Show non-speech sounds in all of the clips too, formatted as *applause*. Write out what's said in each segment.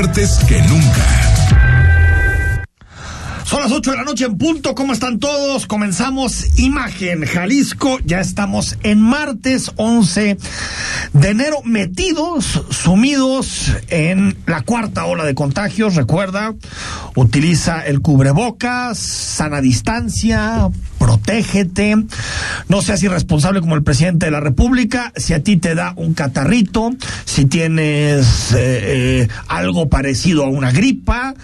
fuertes que nunca. Son las 8 de la noche en punto. ¿Cómo están todos? Comenzamos Imagen Jalisco. Ya estamos en martes 11 de enero, metidos, sumidos en la cuarta ola de contagios. Recuerda, utiliza el cubrebocas, sana distancia, protégete. No seas irresponsable como el presidente de la República. Si a ti te da un catarrito, si tienes eh, eh, algo parecido a una gripa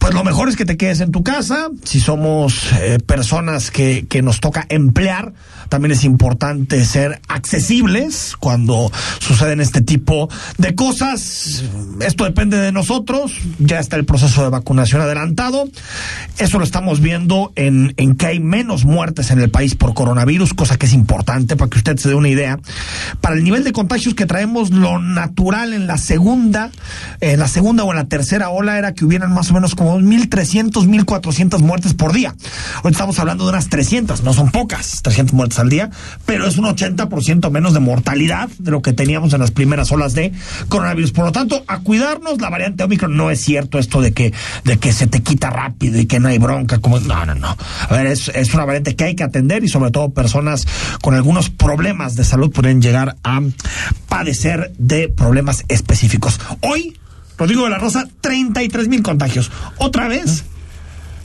pues lo mejor es que te quedes en tu casa. Si somos eh, personas que, que nos toca emplear, también es importante ser accesibles cuando suceden este tipo de cosas. Esto depende de nosotros. Ya está el proceso de vacunación adelantado. Eso lo estamos viendo en, en que hay menos muertes en el país por coronavirus, cosa que es importante para que usted se dé una idea. Para el nivel de contagios que traemos, lo natural en la segunda, en la segunda o en la tercera ola era que hubieran más o menos como 1.300, 1.400 muertes por día. Hoy estamos hablando de unas 300, no son pocas, 300 muertes al día, pero es un 80% menos de mortalidad de lo que teníamos en las primeras olas de coronavirus. Por lo tanto, a cuidarnos, la variante Omicron no es cierto esto de que, de que se te quita rápido y que no hay bronca, como, no, no, no. A ver, es una variante que hay que atender y sobre todo personas con algunos problemas de salud pueden llegar a padecer de problemas específicos. Hoy, Rodrigo de la Rosa, 33 mil contagios. Otra vez,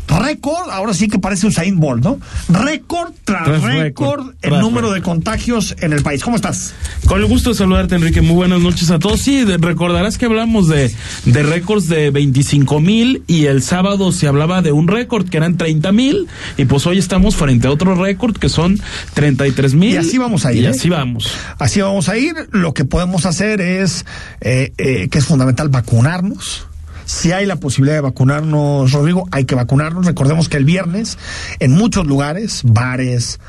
récord, ahora sí que parece Usain Bolt, ¿no? Récord tras Tras récord el tras número de contagios en el país. ¿Cómo estás? Con el gusto de saludarte, Enrique. Muy buenas noches a todos. Sí, de- recordarás que hablamos de, de récords de 25 mil y el sábado se hablaba de un récord que eran 30 mil y pues hoy estamos frente a otro récord que son 33 mil. Y así vamos a ir, Y ¿eh? así vamos. Así vamos a ir. Lo que podemos hacer es, eh, eh, que es fundamental, vacunarnos. Si hay la posibilidad de vacunarnos, Rodrigo, hay que vacunarnos. Recordemos que el viernes, en muchos lugares, bares,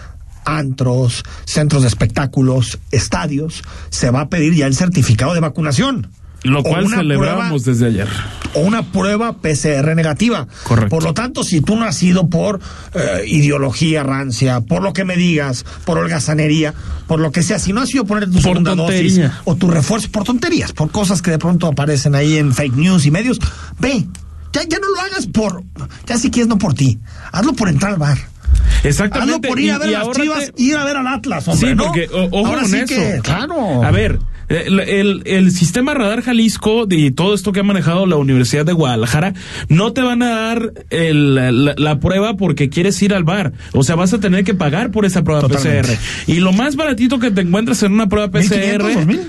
antros, centros de espectáculos, estadios, se va a pedir ya el certificado de vacunación. Lo cual celebrábamos prueba- desde ayer. o una prueba PCR negativa. Correcto. Por lo tanto, si tú no has sido por eh, ideología rancia, por lo que me digas, por holgazanería, por lo que sea, si no has sido poner tu Por segunda dosis tontería. o tu refuerzo, por tonterías, por cosas que de pronto aparecen ahí en fake news y medios, ve, ya, ya no lo hagas por, ya si quieres no por ti, hazlo por entrar al bar. Hazlo Exactamente. por ir a ver y las ahórrate- chivas, ir a ver al Atlas, hombre, Sí, ¿no? porque o- ojo Ahora con sí eso. que, claro. A ver, el, el, el sistema Radar Jalisco y todo esto que ha manejado la Universidad de Guadalajara, no te van a dar el- la, la prueba porque quieres ir al bar. O sea, vas a tener que pagar por esa prueba Totalmente. PCR. Y lo más baratito que te encuentras en una prueba PCR, 1500, 2000. p-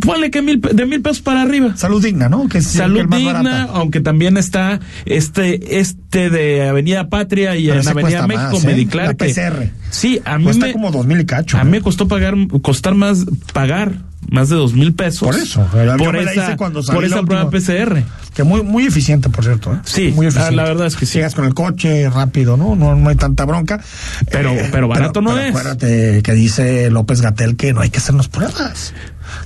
ponle que mil, de mil pesos para arriba. Salud digna, ¿no? Que es Salud más digna, barata. aunque también está este este de Avenida Patria y Pero en Avenida México más, ¿eh? Mediclar. La que- PCR. Sí, a mí Cuesta me, como dos mil y cacho. a mí me costó pagar, costar más, pagar más de dos mil pesos. Por eso, por esa, por esa prueba. PCR. Que muy, muy eficiente, por cierto. ¿eh? Sí, muy eficiente. la- verdad es que sí. Llegas con el coche rápido, ¿no? No, no hay tanta bronca. Eh, Pero- pero barato no es. Acuérdate que dice López Gatel que no hay que hacernos pruebas.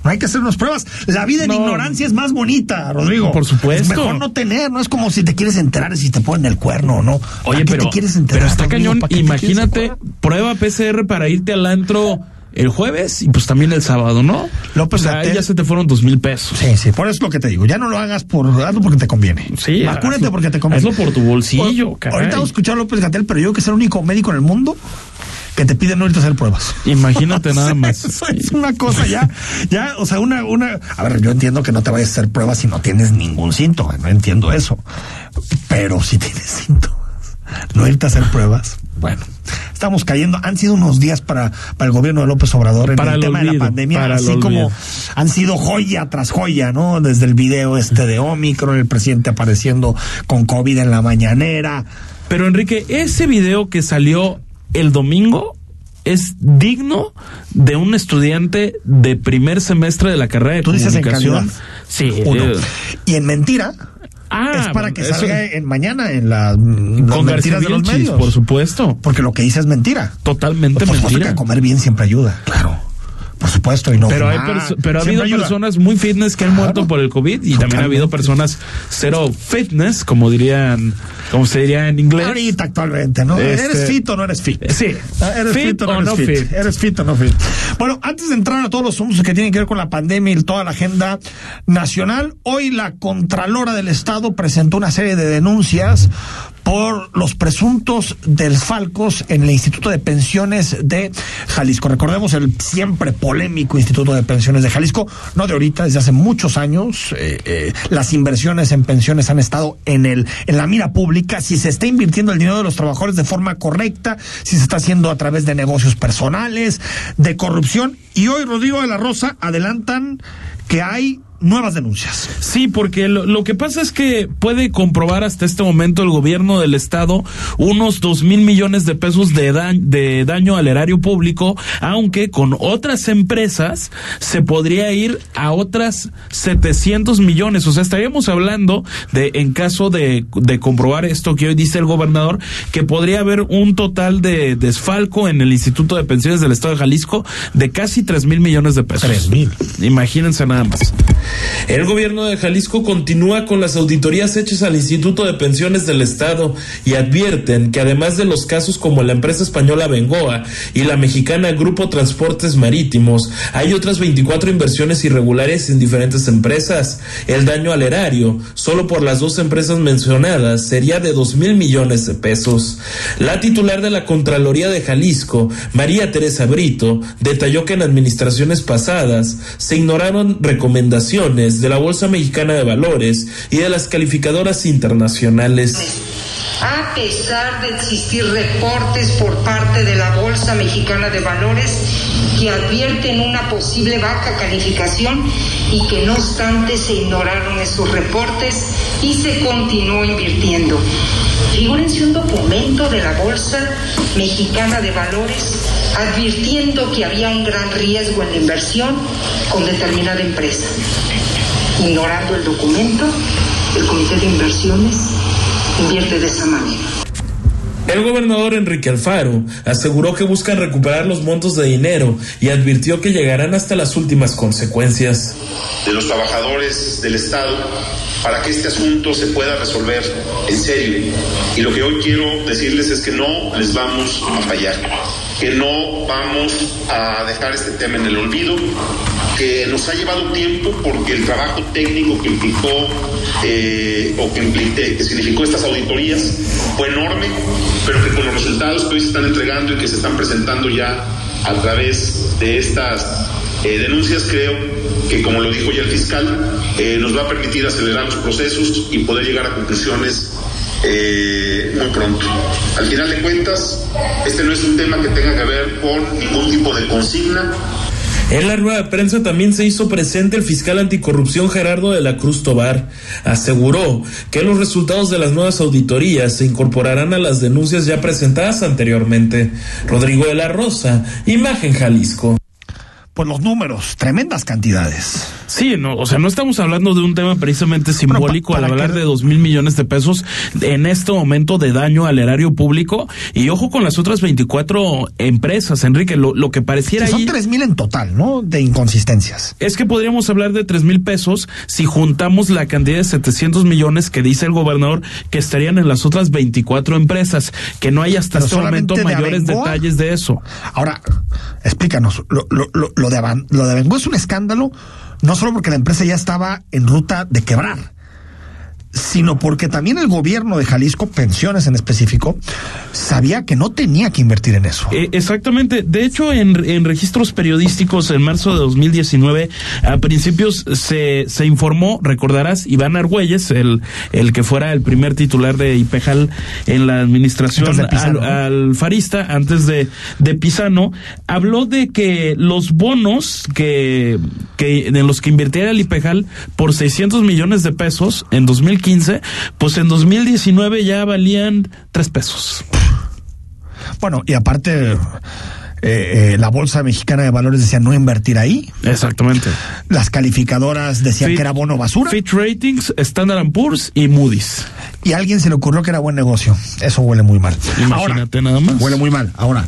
No hay que hacernos pruebas. La vida en No. ignorancia es más bonita, Rodrigo. Por supuesto. Es mejor no tener, no es como si te quieres enterar si te ponen el cuerno o no. ¿Para Oye, pero, te quieres enterar? pero está Rodrigo? cañón. ¿Para qué te quieres Imagínate, prueba PCR para irte al antro el jueves y pues también el sábado, ¿no? López o sea, ahí Gatell- ya se te fueron dos mil pesos. Sí, sí, por eso es lo que te digo. Ya no lo hagas por, hazlo porque te conviene. Sí, Vacúnate hazlo- porque te conviene. hazlo por tu bolsillo, O- caray. Ahorita vamos a escuchar a López Gatel, pero yo que es el único médico en el mundo que te pide no irte a hacer pruebas. Imagínate nada *laughs* más. Eso es una cosa ya, ya, o sea, una, una, a ver, yo entiendo que no te vayas a hacer pruebas si no tienes ningún síntoma, no entiendo eso. Pero si tienes síntomas, no irte a hacer pruebas, bueno, estamos cayendo, han sido unos días para, para el gobierno de López Obrador en Para el tema de la pandemia, así como han sido joya tras joya, ¿no? Desde el video este de Omicron, el presidente apareciendo con COVID en la mañanera. Pero Enrique, ese video que salió el domingo es digno de un estudiante de primer semestre de la carrera de Tú dices en comunicación. calidad. Sí. Uno. Y en mentira, ah, es para que salga en mañana en la, las con mentiras de los medios. por supuesto. Porque lo que dice es mentira. Totalmente Por mentira. que comer bien siempre ayuda. Claro. Por supuesto, y no Pero, hay pero ha habido ayuda. personas muy fitness que han muerto por el COVID y también ha habido personas cero fitness, como dirían, como se diría en inglés. Ahorita actualmente, ¿no? Este- ¿Eres fit o no eres fit? Sí. ¿Eres Fit fit, o no eres fit? fit. ¿Eres fit o no fit? Bueno, antes de entrar a todos los asuntos que tienen que ver con la pandemia y toda la agenda nacional, hoy la Contralora del Estado presentó una serie de denuncias por los presuntos desfalcos en el Instituto de Pensiones de Jalisco. Recordemos el siempre polémico Instituto de Pensiones de Jalisco, no de ahorita, desde hace muchos años. eh, eh, las inversiones en pensiones han estado en el en la mira pública. Si se está invirtiendo el dinero de los trabajadores de forma correcta, si se está haciendo a través de negocios personales, de corrupción. Y hoy Rodrigo de la Rosa adelantan que hay nuevas denuncias. Sí, porque lo, lo que pasa es que puede comprobar hasta este momento el gobierno del estado unos dos mil millones de pesos de, da- de daño al erario público, aunque con otras empresas se podría ir a otras 700 millones. O sea, estaríamos hablando de, en caso de, de comprobar esto que hoy dice el gobernador, que podría haber un total de desfalco en el Instituto de Pensiones del Estado de Jalisco de casi tres mil millones de pesos. 3,000. Imagínense nada más. El gobierno de Jalisco continúa con las auditorías hechas al Instituto de Pensiones del Estado y advierten que además de los casos como la empresa española Bengoa y la mexicana Grupo Transportes Marítimos, hay otras 24 inversiones irregulares en diferentes empresas. El daño al erario, solo por las dos empresas mencionadas, sería de 2 mil millones de pesos. La titular de la Contraloría de Jalisco, María Teresa Brito, detalló que en administraciones pasadas se ignoraron recomendaciones de la Bolsa Mexicana de Valores y de las calificadoras internacionales. A pesar de existir reportes por parte de la Bolsa Mexicana de Valores que advierten una posible baja calificación y que no obstante se ignoraron esos reportes y se continuó invirtiendo. Figúrense un documento de la Bolsa Mexicana de Valores advirtiendo que había un gran riesgo en la inversión con determinada empresa. Ignorando el documento, el Comité de Inversiones invierte de esa manera. El gobernador Enrique Alfaro aseguró que buscan recuperar los montos de dinero y advirtió que llegarán hasta las últimas consecuencias. de los trabajadores del Estado para que este asunto se pueda resolver en serio. Y lo que hoy quiero decirles es que no les vamos a fallar, que no vamos a dejar este tema en el olvido, que nos ha llevado tiempo porque el trabajo técnico que implicó eh, o que, impli- eh, que significó estas auditorías fue enorme, pero que con los resultados que hoy se están entregando y que se están presentando ya a través de estas eh, denuncias creo que, como lo dijo ya el fiscal, eh, nos va a permitir acelerar los procesos y poder llegar a conclusiones eh, muy pronto. Al final de cuentas, este no es un tema que tenga que ver con ningún tipo de consigna, En la rueda de prensa también se hizo presente el fiscal anticorrupción Gerardo de la Cruz Tobar. Aseguró que los resultados de las nuevas auditorías se incorporarán a las denuncias ya presentadas anteriormente. Rodrigo de la Rosa, Imagen Jalisco. Pues los números, tremendas cantidades. Sí, no, o sea, no estamos hablando de un tema precisamente simbólico al hablar que- de dos mil millones de pesos en este momento de daño al erario público. Y ojo con las otras 24 empresas, Enrique, lo, lo que pareciera Sí, son tres mil en total, ¿no? De inconsistencias. Es que podríamos hablar de tres mil pesos si juntamos la cantidad de 700 millones que dice el gobernador que estarían en las otras 24 empresas, que no hay hasta Pero este momento de mayores detalles de eso. Ahora, explícanos, lo, lo, lo, lo de lo de es un escándalo, no solo porque la empresa ya estaba en ruta de quebrar, sino porque también el gobierno de Jalisco, pensiones en específico, sabía que no tenía que invertir en eso. Eh, exactamente. De hecho, en, en registros periodísticos en marzo de 2019, a principios se, se informó, recordarás, Iván Argüelles, el, el que fuera el primer titular de IPEJAL en la administración Pisano, al- ¿no? alfarista, antes de, de Pisano, habló de que los bonos que, que en los que invirtiera el IPEJAL por 600 millones de pesos en 2015, pues en 2019 ya valían 3 pesos. Bueno, y aparte, eh, eh, la Bolsa Mexicana de Valores decía no invertir ahí. Exactamente. Las calificadoras decían Fit- que era bono basura. Fitch Ratings, Standard Poor's y Moody's. Y a alguien se le ocurrió que era buen negocio. Eso huele muy mal. Imagínate nada más. Huele muy mal. Ahora,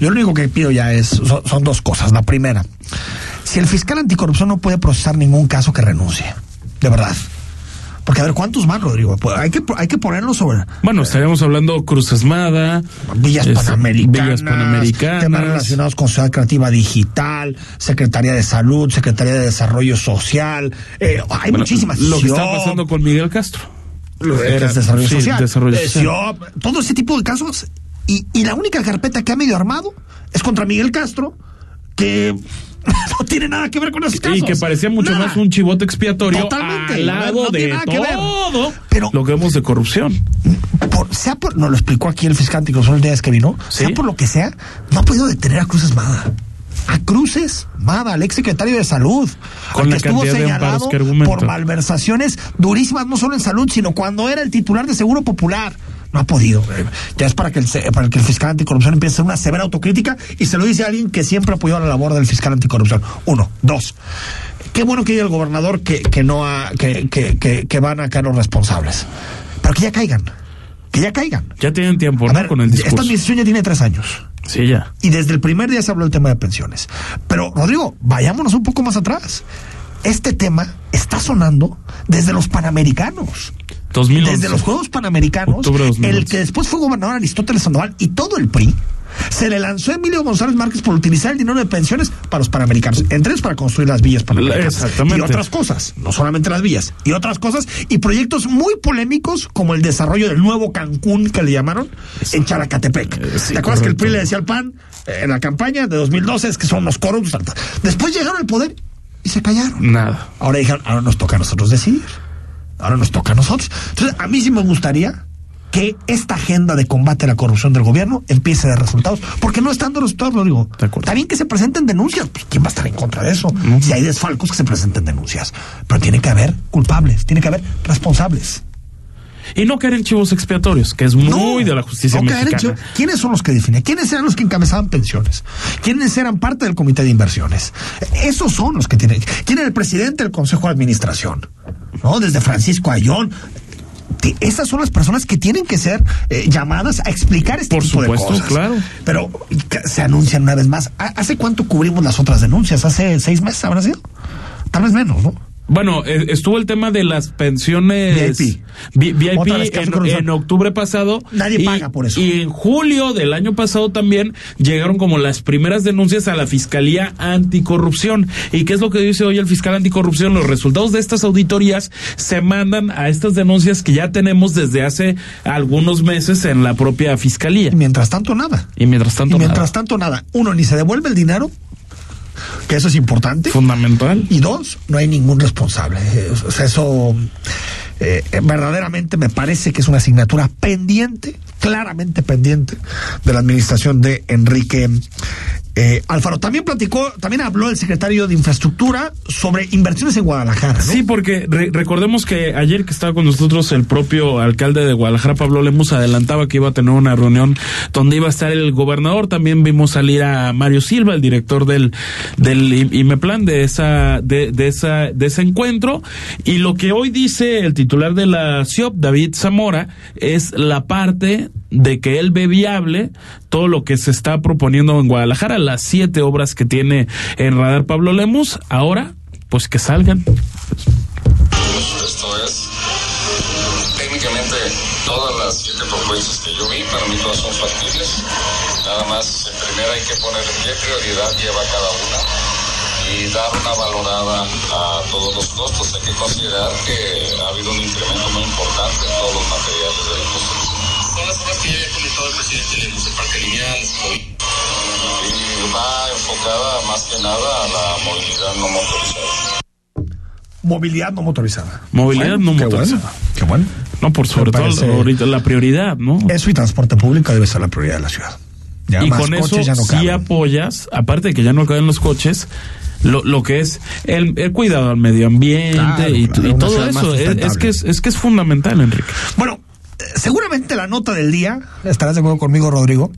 yo lo único que pido ya es, son, son dos cosas. La primera, si el fiscal anticorrupción no puede procesar ningún caso que renuncie, de verdad. Porque a ver, ¿cuántos más, Rodrigo? Pues hay que, hay que ponerlo sobre Bueno, estaríamos hablando Cruz Esmada, villas es- panamericanas, Villas Panamericanas. temas relacionados con Ciudad Creativa Digital, Secretaría de Salud, Secretaría de Desarrollo Social, eh, hay Bueno, muchísimas. Lo que está pasando con Miguel Castro. Era desarrollo sí, social. desarrollo Eh, social. SIOP, todo ese tipo de casos. Y, y la única carpeta que ha medio armado es contra Miguel Castro, que *laughs* no tiene nada que ver con esos casos. Y que parecía mucho Nada. más un chivote expiatorio Totalmente, al lado no de nada que ver. todo Pero- lo que vemos de corrupción. por, sea por, nos lo explicó aquí el fiscal anticorrupción el día que vino, Sí. sea por lo que sea, no ha podido detener a Cruz Esmada. A Cruces Mada, al ex secretario de salud, Con al que estuvo señalado que por malversaciones durísimas, no solo en salud, sino cuando era el titular de Seguro Popular. No ha podido. Ya es para que el, para que el fiscal anticorrupción empiece a hacer una severa autocrítica y se lo dice a alguien que siempre apoyó la labor del fiscal anticorrupción. Uno. Dos. Qué bueno que diga el gobernador que, que no ha, que, que, que, que van a caer los responsables. Pero que ya caigan. Que ya caigan. Ya tienen tiempo, A ¿no? ver, con el esta discurso. administración ya tiene tres años. Sí, ya. Y desde el primer día se habló del tema de pensiones. Pero, Rodrigo, vayámonos un poco más atrás. Este tema está sonando desde los Panamericanos. 2011. Desde los Juegos Panamericanos, Octubre de 2011. el que después fue gobernador Aristóteles Sandoval y todo el PRI, se le lanzó a Emilio González Márquez por utilizar el dinero de pensiones para los panamericanos, entre ellos para construir las villas panamericanas. Exactamente. Y otras cosas, no solamente las villas, y otras cosas, y proyectos muy polémicos como el desarrollo del nuevo Cancún que le llamaron en Characatepec. Eh, sí, ¿Te acuerdas que el. PRI le decía al PAN eh, en la campaña de 2012 es que son los corruptos? Después llegaron al poder y se callaron. Nada. Ahora dijeron, ahora nos toca a nosotros decidir. Ahora nos toca a nosotros. Entonces, a mí sí me gustaría que esta agenda de combate a la corrupción del gobierno empiece a dar resultados. Porque no están dando resultados, lo digo. Bien que se presenten denuncias. Pues, ¿quién va a estar en contra de eso? Si hay desfalcos, que se presenten denuncias. Pero tiene que haber culpables, tiene que haber responsables. Y no caer en chivos expiatorios, que es muy No, de la justicia no mexicana. ¿Quiénes son los que definen? ¿Quiénes eran los que encabezaban pensiones? ¿Quiénes eran parte del comité de inversiones? Esos son los que tienen. ¿Quién era el presidente del consejo de administración? ¿No? Desde Francisco Ayón. Esas son las personas que tienen que ser eh, llamadas a explicar este Por tipo supuesto, de cosas. claro. Pero se anuncian una vez más. ¿Ha- ¿Hace cuánto cubrimos las otras denuncias? ¿Hace seis meses habrá sido? Tal vez menos, ¿no? Bueno, eh, estuvo el tema de las pensiones VIP. Vi- VIP en, octubre pasado. Nadie y, paga por eso. Y en julio del año pasado también llegaron como las primeras denuncias a la Fiscalía Anticorrupción. ¿Y qué es lo que dice hoy el fiscal anticorrupción? Los resultados de estas auditorías se mandan a estas denuncias que ya tenemos desde hace algunos meses en la propia Fiscalía. Y mientras tanto, nada. Y mientras tanto, y mientras nada. tanto, nada. Uno, ni se devuelve el dinero, que eso es importante. fundamental. Y dos, no hay ningún responsable. O sea, eso eh, verdaderamente me parece que es una asignatura pendiente, claramente pendiente, de la administración de Enrique eh, Alfaro. También platicó, también habló el secretario de Infraestructura sobre inversiones en Guadalajara. Sí, porque re- recordemos que ayer que estaba con nosotros el propio alcalde de Guadalajara, Pablo Lemus, adelantaba que iba a tener una reunión donde iba a estar el gobernador. También vimos salir a Mario Silva, el director del, del IMEPLAN, de esa, de, de esa, de ese encuentro. Y lo que hoy dice el titular de la CIOP, David Zamora, es la parte de que él ve viable todo lo que se está proponiendo en Guadalajara, las siete obras que tiene en radar Pablo Lemus, ahora pues que salgan. Esto es técnicamente todas las siete propuestas que yo vi, para mí todas son factibles. Nada más, en primera hay que poner qué prioridad lleva cada una y dar una valorada a todos los costos. Hay que considerar que ha habido un incremento muy importante en todos los materiales de la construcción. Las obras que ya había comentado el presidente Lemos, el parque lineal, Y va enfocada más que nada a la movilidad no motorizada. Movilidad no motorizada. Movilidad no qué motorizada. bueno, qué bueno. No, por sobre parece- todo ahorita la prioridad, ¿no? Eso y transporte público debe ser la prioridad de la ciudad. Ya y más con eso ya no sí apoyas, aparte de que ya no caben los coches, lo, lo que es el, el cuidado al medio ambiente Claro, y, claro, y todo eso. Es, es que es, es que es fundamental, Enrique. Bueno, seguramente la nota del día, estarás de acuerdo conmigo, Rodrigo,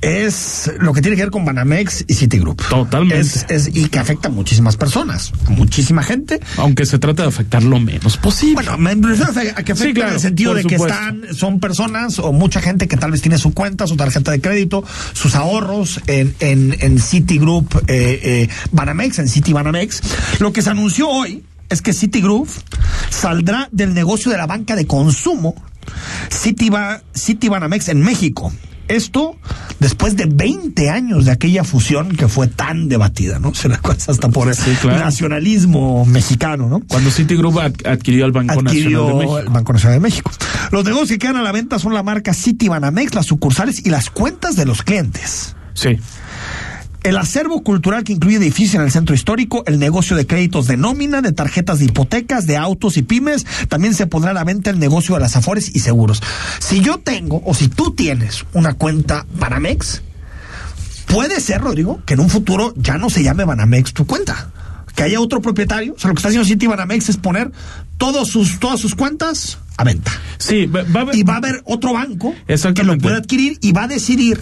es lo que tiene que ver con Banamex y Citigroup. Totalmente. Es, es- y que afecta a muchísimas personas, a muchísima gente. Aunque se trata de afectar lo menos posible. Bueno, me refiero a que afecta Sí, claro, en el sentido de que están, son personas o mucha gente que tal vez tiene su cuenta, su tarjeta de crédito, sus ahorros en, en, en Citigroup eh, eh, Banamex, en Citi Banamex. Lo que se anunció hoy es que Citigroup saldrá del negocio de la banca de consumo Citiba, Citibanamex en México. Esto después de 20 años de aquella fusión que fue tan debatida, ¿no? Se la cuesta hasta por el Sí, claro. nacionalismo mexicano, ¿no? Cuando Citigroup ad- adquirió al Banco Nacional de adquirió México. el Banco Nacional de México. Los negocios que quedan a la venta son la marca Citibanamex, las sucursales y las cuentas de los clientes. Sí. El acervo cultural que incluye edificios en el centro histórico, el negocio de créditos de nómina, de tarjetas de hipotecas, de autos y pymes, también se pondrá a la venta el negocio de las afores y seguros. Si yo tengo o si tú tienes una cuenta Banamex, puede ser, Rodrigo, que en un futuro ya no se llame Banamex tu cuenta. Que haya otro propietario. O sea, lo que está haciendo Citi Banamex es poner todos sus, todas sus cuentas a venta. Sí, va, a haber- Y va a haber otro banco que lo puede adquirir y va a decidir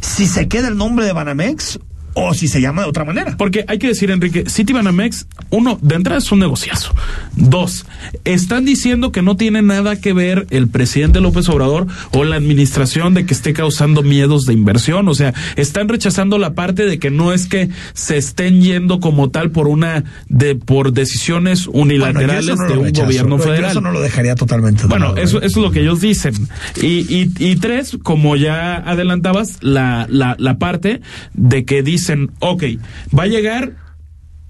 si se queda el nombre de Banamex o si se llama de otra manera. Porque hay que decir, Enrique, Citibanamex, uno, de entrada es un negociazo. Dos, están diciendo que no tiene nada que ver el presidente López Obrador o la administración de que esté causando miedos de inversión. O sea, están rechazando la parte de que no es que se estén yendo como tal por una, de, por decisiones unilaterales Bueno, no de un rechazo. gobierno Yo federal. eso no lo dejaría totalmente. de Bueno, lado, eso, ¿eh? eso es lo que ellos dicen. Y, y, y tres, como ya adelantabas, la, la, la parte de que dicen, ok, va a llegar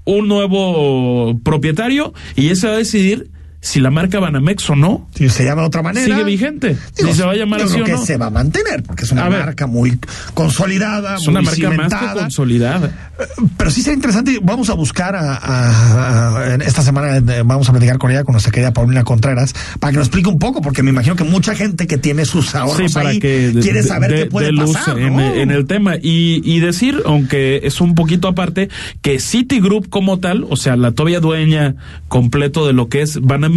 un nuevo propietario y ese va a decidir si la marca Banamex o no Si se llama de otra manera. sigue vigente. Digo, si se va a llamar yo así creo o que no. se va a mantener, porque es una A ver. marca muy consolidada, Es una muy marca más que consolidada. Pero sí sería interesante, vamos a buscar a, a- esta semana, eh, vamos a platicar con ella, con nuestra querida Paulina Contreras, para que nos explique un poco, porque me imagino que mucha gente que tiene sus ahorros Sí, para ahí que quiere de- saber de- qué puede de luz pasar, en, ¿no? en el tema y, y decir, aunque es un poquito aparte, que Citigroup como tal, o sea, la todavía dueña completo de lo que es Banamex,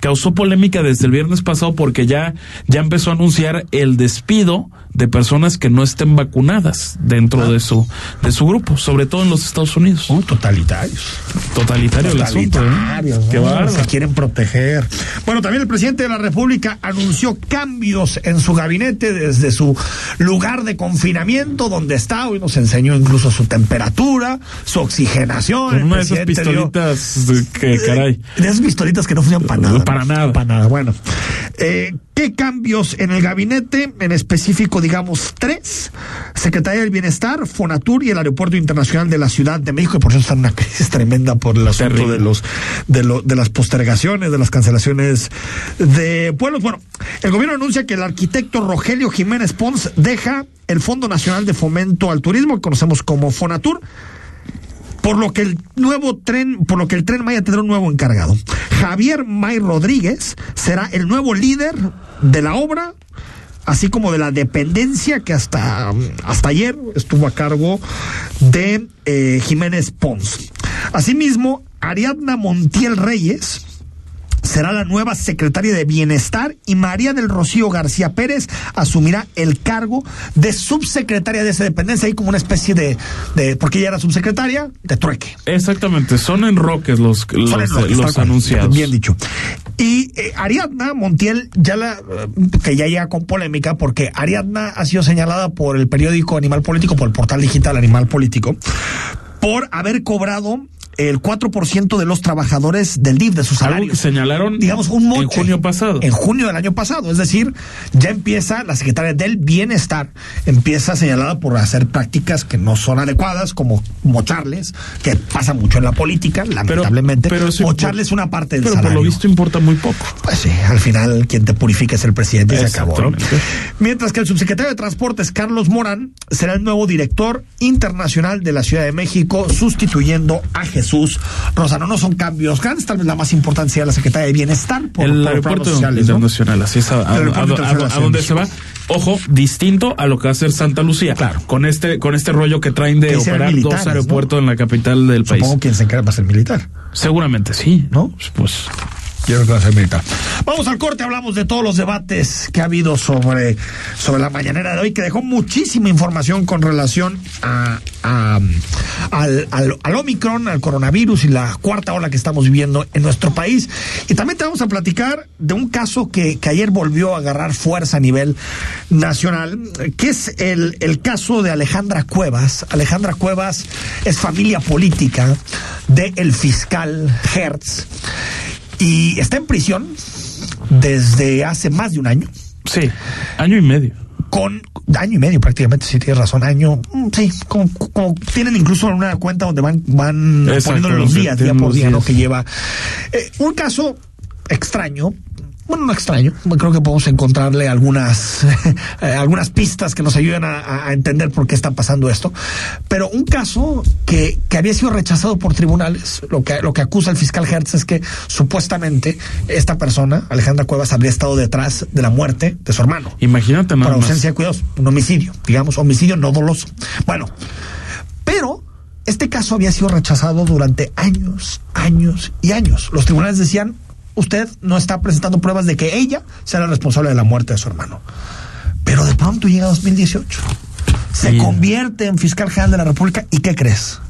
causó polémica desde el viernes pasado porque ya ya empezó a anunciar el despido de personas que no estén vacunadas dentro de su de su grupo, sobre todo en los Estados Unidos. Uy, totalitarios. Totalitario el asunto, ¿eh? Totalitarios, Qué ¿no? bárbaro. Se quieren proteger. Bueno, también el presidente de la República anunció cambios en su gabinete desde su lugar de confinamiento, donde está. Hoy nos enseñó incluso su temperatura, su oxigenación. Con una de esas dio- pistolitas eh, que caray. de esas pistolitas que no funcionan para nada. Para nada. Para nada. Bueno, eh, ¿qué cambios en el gabinete? En específico, digamos, tres. Secretaría del Bienestar, Fonatur y el Aeropuerto Internacional de la Ciudad de México. Y por eso está en una crisis tremenda por el asunto Terrible. de los de, lo- de las postergaciones, de las cancelaciones de vuelos. Bueno, el gobierno anuncia que el arquitecto Rogelio Jiménez Pons deja el Fondo Nacional de Fomento al Turismo, que conocemos como Fonatur por lo que el nuevo tren, por lo que el tren Maya tendrá un nuevo encargado. Javier May Rodríguez será el nuevo líder de la obra, así como de la dependencia que hasta, hasta ayer estuvo a cargo de eh, Jiménez Pons. Asimismo, Ariadna Montiel Reyes será la nueva secretaria de Bienestar y María del Rocío García Pérez asumirá el cargo de subsecretaria de esa dependencia, ahí como una especie de, de porque ella era subsecretaria, de trueque. Exactamente, son enroques los, los, enroques, cual. anunciados. Bien dicho. Y eh, Ariadna Montiel, ya la, eh, que ya llega con polémica, porque Ariadna ha sido señalada por el periódico Animal Político, por el portal digital Animal Político, por haber cobrado el 4% de los trabajadores del DIF, de sus Algo salarios. que señalaron digamos, un moche. en junio pasado. En junio del año pasado. Es decir, ya empieza la secretaria del Bienestar, empieza señalada por hacer prácticas que no son adecuadas, como mocharles, que pasa mucho en la política, lamentablemente. pero sí, mocharles una parte del Pero salario. por lo visto importa muy poco. Pues sí, al final quien te purifica es el presidente y se acabó. Mientras que el subsecretario de Transportes, Carlos Morán, será el nuevo director internacional de la Ciudad de México, sustituyendo a Jesús Rosano. No son cambios grandes, tal vez la más importante sea la Secretaría de Bienestar por, el aeropuerto sociales, ¿no? internacional, así es a, a- a- a- internacional donde se va. Ojo, distinto a lo que va a hacer Santa Lucía. Claro. Con este, con este rollo que traen de Que operar dos aeropuertos en la capital del país. Supongo quien se encarga va a ser militar. Seguramente sí. ¿No? Pues Quiero clase militar. Vamos al corte, hablamos de todos los debates que ha habido sobre, sobre la mañanera de hoy, que dejó muchísima información con relación a, al, al, Omicron, al coronavirus y la cuarta ola que estamos viviendo en nuestro país. Y también te vamos a platicar de un caso que, que ayer volvió a agarrar fuerza a nivel nacional, que es el, el caso de Alejandra Cuevas. Alejandra Cuevas es familia política del fiscal Hertz y está en prisión desde hace más de un año Sí, año y medio. con año y medio prácticamente, si tienes razón, año, mm, sí, como, como tienen incluso una cuenta donde van, van Exacto, poniéndole los días, día por día, lo que lleva. Eh, un caso extraño. Bueno, no extraño, creo que podemos encontrarle algunas, *laughs* eh, algunas pistas que nos ayuden a, a entender por qué está pasando esto. Pero un caso que, que había sido rechazado por tribunales, lo que, lo que acusa el fiscal Hertz es que supuestamente esta persona, Alejandra Cuevas, habría estado detrás de la muerte de su hermano Imagínate por nada más. ausencia de cuidados, un homicidio, digamos, homicidio no doloso. Bueno, pero este caso había sido rechazado durante años, años y años. Los tribunales decían, usted no está presentando pruebas de que ella sea la responsable de la muerte de su hermano. Pero de pronto llega 2018. Se Sí. convierte en fiscal general de la República y ¿qué crees?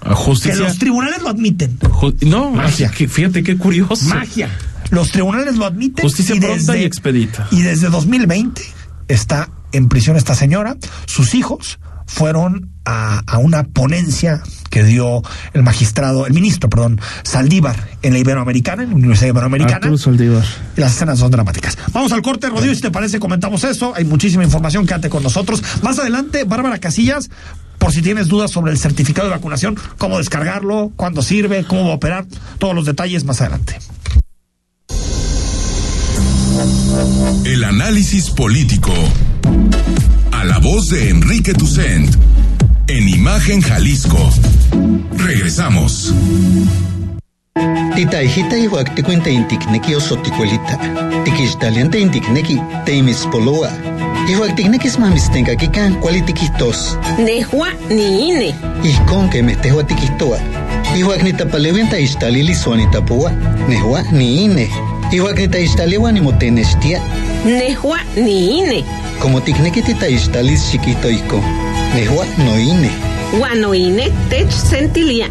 A Que Justicia. los tribunales lo admiten. No, Magia. que fíjate qué curioso. Magia. Los tribunales lo admiten. Justicia pronta y expedita. Y desde 2020 está en prisión esta señora. Sus hijos fueron a, a una ponencia que dio el magistrado, el ministro, perdón, Saldívar en la Iberoamericana, en la Universidad Iberoamericana. Arturo Saldívar. Y las escenas son dramáticas. Vamos al corte, Rodrigo, si te parece, comentamos eso. Hay muchísima información, quédate con nosotros. Más adelante, Bárbara Casillas, por si tienes dudas sobre el certificado de vacunación, cómo descargarlo, cuándo sirve, cómo va a operar, todos los detalles más adelante. El análisis político. La voz de Enrique Tucent. En Imagen Jalisco. Regresamos. Titaijita ihuak tikuinta intikneki osoticuelita. Tikixtalianta intikneki tiknekis mamistenkakikan kuali tikihtos. Nehua ni ine. Ijkon que mestehua tikihtoa. Ihuak nitapaleuen taixtalili suanitapua. Nehua ni ine. Ihuak nitaixtaleua nimotenextia. Nehua ni ine. Como tikneki titaixtalis chiquitoico. Nehua no ine. Guano ine tech sentilia.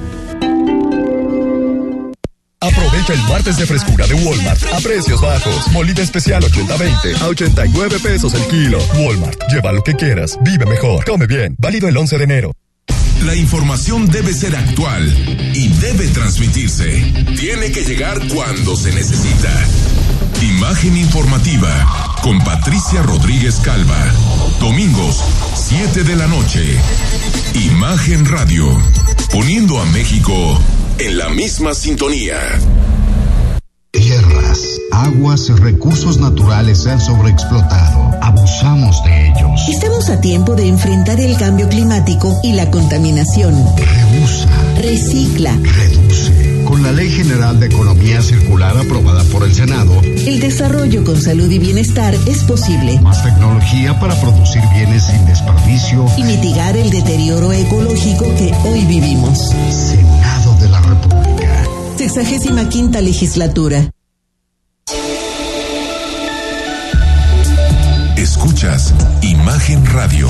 Aprovecha el martes de frescura de Walmart a precios bajos. Molida especial 80-20 a 89 pesos el kilo. Walmart, lleva lo que quieras, vive mejor, come bien. Válido el 11 de enero. La información debe ser actual y debe transmitirse. Tiene que llegar cuando se necesita. Imagen informativa con Patricia Rodríguez Calva. Domingos, 7 de la noche. Imagen Radio. Poniendo a México en la misma sintonía. Tierras, aguas y recursos naturales se han sobreexplotado. Abusamos de ellos. Estamos a tiempo de enfrentar el cambio climático y la contaminación. Reusa, Recicla. reduce. Con la Ley General de Economía Circular aprobada por el Senado, El desarrollo con salud y bienestar es posible. más tecnología para producir bienes sin desperdicio. Y mitigar el deterioro ecológico que hoy vivimos. Senado de la República. Sexagésima quinta legislatura. Escuchas Imagen Radio.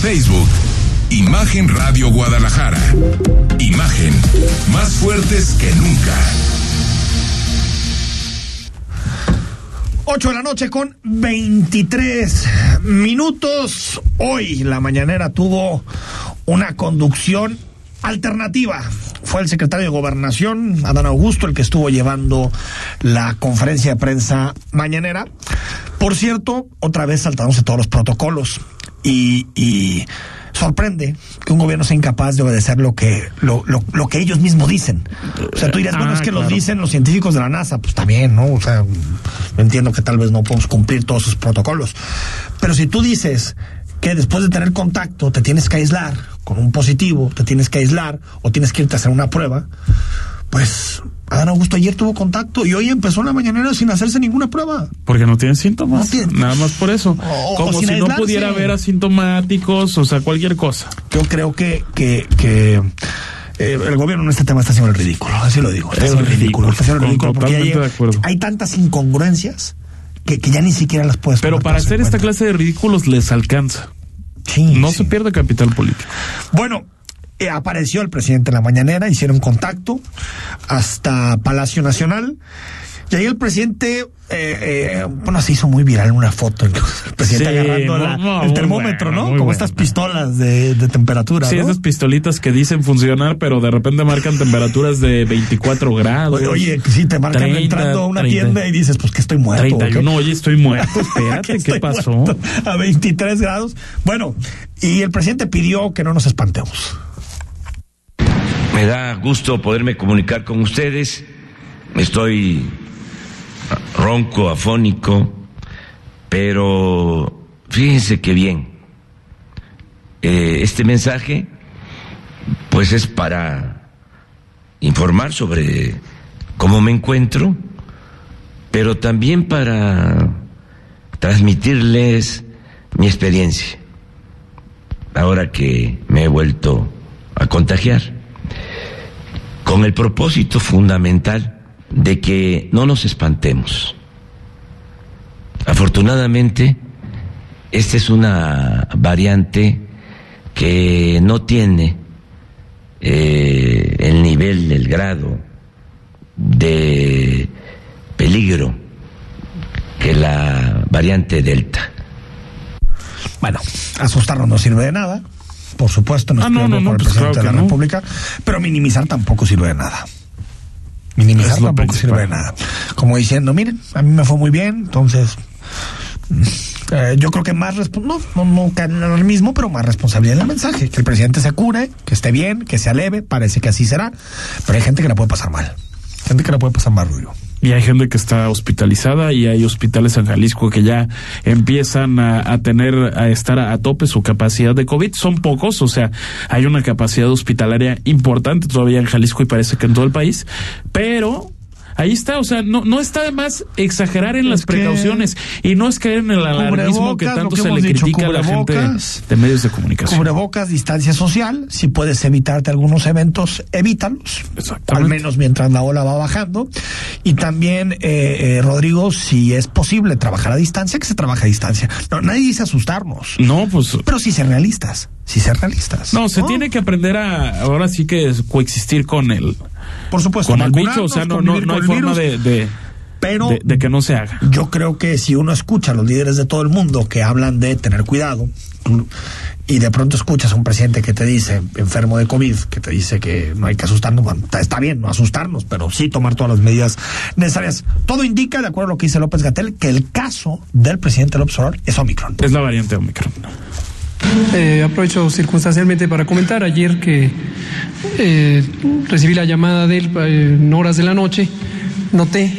Facebook, Imagen Radio Guadalajara. Imagen más fuertes que nunca. 8 de la noche con 23 minutos. Hoy la mañanera tuvo una conducción alternativa. Fue el secretario de Gobernación, Adán Augusto, el que estuvo llevando la conferencia de prensa mañanera. Por cierto, otra vez saltándose todos los protocolos y, y sorprende que un gobierno sea incapaz de obedecer lo que lo, lo, lo que ellos mismos dicen. O sea, tú dirás, bueno, Ah, es que lo dicen los científicos de la NASA, pues también, ¿no? O sea, entiendo que tal vez no podemos cumplir todos sus protocolos. Pero si tú dices que después de tener contacto te tienes que aislar con un positivo, te tienes que aislar o tienes que irte a hacer una prueba, pues Adán Augusto ayer tuvo contacto y hoy empezó la mañanera sin hacerse ninguna prueba. Porque no tienen síntomas. No tiene- Nada más por eso. O- o Como si no pudiera haber asintomáticos, o sea, cualquier cosa. Yo creo que, que, que eh, el gobierno en este tema está haciendo el ridículo, así lo digo. Está Es haciendo el ridículo. ridículo, Está haciendo el ridículo porque acuerdo. hay tantas incongruencias que, que ya ni siquiera las puedes Pero para hacer esta clase de ridículos les alcanza. Sí, No sí. se pierde capital político. Bueno, eh, apareció el presidente en la mañanera, hicieron contacto hasta Palacio Nacional. Y ahí el presidente, eh, eh, bueno, se hizo muy viral una foto, el presidente Sí, agarrando no, la- no, el termómetro, ¿no? Como estas pistolas de, de temperatura. Sí, ¿no? esas pistolitas que dicen funcionar, pero de repente marcan temperaturas de 24 grados. Oye, sí, te marcan 30, entrando a una 30. tienda y dices, pues que estoy muerto. ¿o qué? 31, oye, estoy muerto, *laughs* espérate, ¿qué pasó? A 23 grados. Bueno, y el presidente pidió que no nos espantemos. Me da gusto poderme comunicar con ustedes. Estoy ronco, afónico, pero fíjense que bien. Eh, este mensaje, pues es para informar sobre cómo me encuentro, pero también para transmitirles mi experiencia, ahora que me he vuelto a contagiar con el propósito fundamental de que no nos espantemos. Afortunadamente, esta es una variante que no tiene eh, el nivel, el grado de peligro que la variante Delta. Bueno, asustarnos no sirve de nada. Por supuesto, no Ah, no, no, no, por el pues presidente claro de la. República, pero minimizar tampoco sirve de nada. Minimizar Es tampoco sirve de nada. Como diciendo, miren, a mí me fue muy bien, entonces mm, eh, yo creo que más no, no, no el mismo, pero más responsabilidad en el mensaje, que el presidente se cure, que esté bien, que se aleve, parece que así será, pero hay gente que la puede pasar mal, gente que la puede pasar mal, Rubio. Y hay gente que está hospitalizada y hay hospitales en Jalisco que ya empiezan a, tener, a estar a tope su capacidad de COVID. Son pocos, o sea, hay una capacidad hospitalaria importante todavía en Jalisco y parece que en todo el país, pero ahí está, o sea, no, no está de más exagerar en las Es precauciones y no es caer en el alarmismo que tanto que se le dicho, critica a la gente de medios de comunicación. Cubrebocas, distancia social, si puedes evitarte algunos eventos, evítalos. Al menos mientras la ola va bajando. Y también, eh, eh, Rodrigo, si es posible trabajar a distancia, que se trabaje a distancia. No, nadie dice asustarnos. No, pues Pero sí ser realistas. Sí ser realistas. no, se tiene que aprender a ahora sí que coexistir con el Por supuesto, con el bicho, o sea, no, no, no hay forma virus, de, de, Pero de- de que no se haga. yo creo que si uno escucha a los líderes de todo el mundo que hablan de tener cuidado y de pronto escuchas a un presidente que te dice, enfermo de COVID, que te dice que no hay que asustarnos, bueno, está- está bien no asustarnos, pero sí tomar todas las medidas necesarias. Todo indica, de acuerdo a lo que dice López Gatel, que el caso del presidente López Obrador es Omicron. Es la variante Omicron. Eh, aprovecho circunstancialmente para comentar ayer que eh, recibí la llamada de él eh, en horas de la noche, noté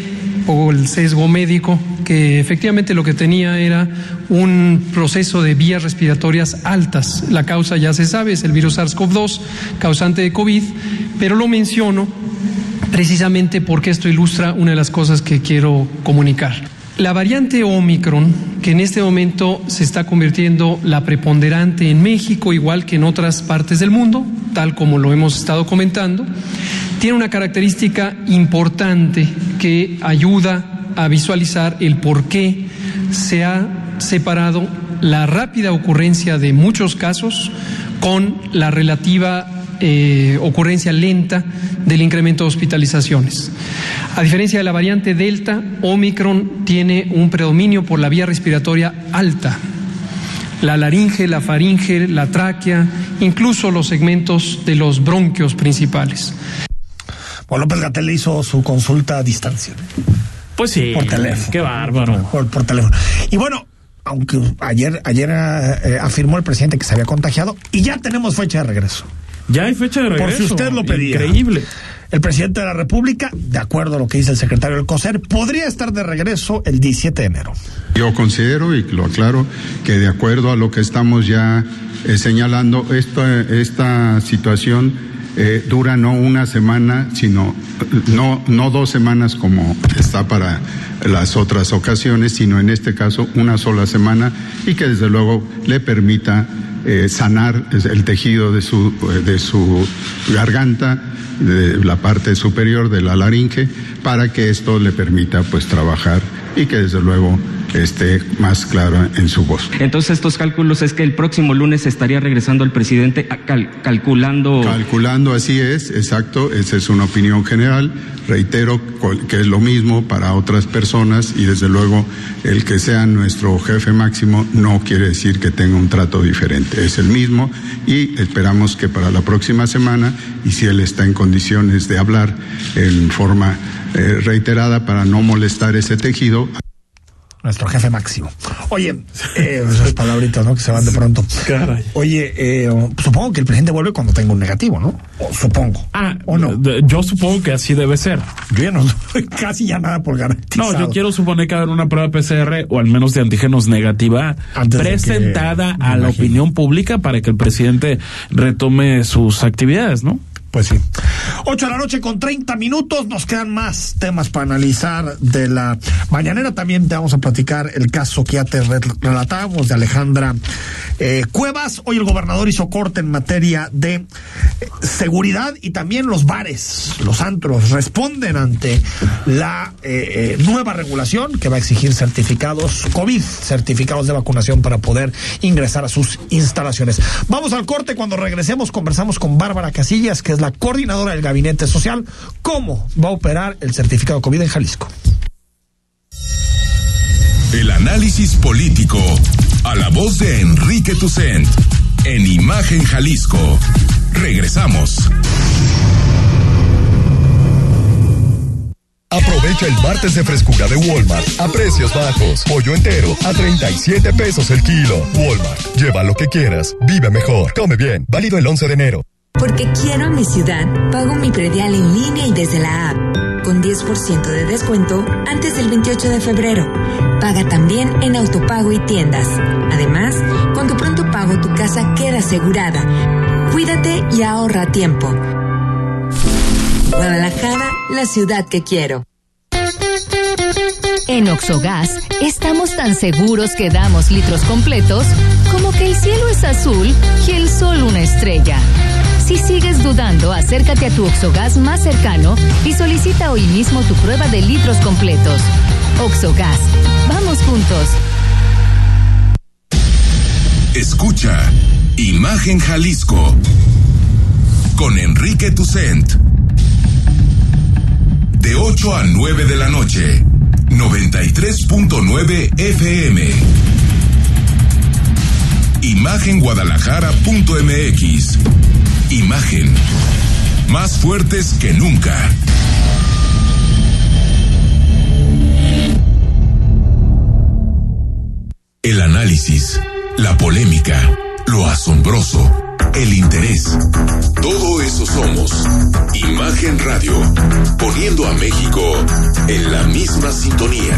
por el sesgo médico que efectivamente lo que tenía era un proceso de vías respiratorias altas. La causa ya se sabe, es el virus SARS-CoV-2, causante de COVID, pero lo menciono precisamente porque esto ilustra una de las cosas que quiero comunicar. La variante Omicron, que en este momento se está convirtiendo la preponderante en México, igual que en otras partes del mundo, tal como lo hemos estado comentando, tiene una característica importante que ayuda a visualizar el por qué se ha separado la rápida ocurrencia de muchos casos con la relativa eh, ocurrencia lenta del incremento de hospitalizaciones. A diferencia de la variante Delta, Omicron tiene un predominio por la vía respiratoria alta. La laringe, la faringe, la tráquea, incluso los segmentos de los bronquios principales. Bueno, López Gatel le hizo su consulta a distancia. Pues sí. Por teléfono. Qué bárbaro. Por, por teléfono. Y bueno, aunque ayer, ayer eh, afirmó el presidente que se había contagiado y ya tenemos fecha de regreso. Ya hay fecha de regreso. Por si usted lo pedía. Increíble. El presidente de la República, de acuerdo a lo que dice el secretario del COSER, podría estar de regreso el 17 de enero. Yo considero, y lo aclaro, que de acuerdo a lo que estamos ya eh, señalando, esta, esta situación eh, dura no una semana, sino no, no dos semanas como está para las otras ocasiones, sino en este caso una sola semana y que desde luego le permita eh, sanar el tejido de su, de su garganta, de la parte superior de la laringe, para que esto le permita pues trabajar y que desde luego esté más claro en su voz. Entonces estos cálculos es que el próximo lunes estaría regresando el presidente cal calculando... Calculando, así es, exacto, esa es una opinión general. Reitero que es lo mismo para otras personas y desde luego el que sea nuestro jefe máximo no quiere decir que tenga un trato diferente, es el mismo y esperamos que para la próxima semana, y si él está en condiciones de hablar en forma eh, reiterada para no molestar ese tejido, nuestro jefe máximo. Oye, eh, esas palabritas, ¿no? Que se van de pronto. Caray. Oye, eh, supongo que el presidente vuelve cuando tenga un negativo, ¿no? O, supongo. Ah, ¿o no? Yo supongo que así debe ser. Yo ya no doy *laughs* casi ya nada por garantizado. No, yo quiero suponer que haber una prueba PCR o al menos de antígenos negativa Antes presentada que- a la imagino. opinión pública para que el presidente retome sus actividades, ¿no? Pues sí. 8 de la noche con 30 minutos. Nos quedan más temas para analizar de la mañanera. También te vamos a platicar el caso que ya te re- relatamos de Alejandra eh, Cuevas. Hoy el gobernador hizo corte en materia de eh, seguridad y también los bares, los antros, responden ante la eh, nueva regulación que va a exigir certificados COVID, certificados de vacunación para poder ingresar a sus instalaciones. Vamos al corte. Cuando regresemos, conversamos con Bárbara Casillas, que es la coordinadora del Gabinete Social, cómo va a operar el certificado COVID en Jalisco. El análisis político a la voz de Enrique Tucent en Imagen Jalisco. Regresamos. Aprovecha el martes de frescura de Walmart a precios bajos. Pollo entero a 37 pesos el kilo. Walmart, lleva lo que quieras, vive mejor, come bien. Válido el 11 de enero. Porque quiero a mi ciudad, pago mi predial en línea y desde la app, con 10% de descuento antes del 28 de febrero. Paga también en autopago y tiendas. Además, con tu pronto pago tu casa queda asegurada. Cuídate y ahorra tiempo. Guadalajara, la ciudad que quiero. En Oxogas estamos tan seguros que damos litros completos como que el cielo es azul y el sol una estrella. Si sigues dudando, acércate a tu Oxogas más cercano y solicita hoy mismo tu prueba de litros completos. Oxogas, vamos juntos. Escucha Imagen Jalisco con Enrique Tucent. De 8 a 9 de la noche, 93.9 FM. Imagenguadalajara.mx. Imagen. Más fuertes que nunca. El análisis, la polémica, lo asombroso, el interés. Todo eso somos. Imagen Radio, poniendo a México en la misma sintonía.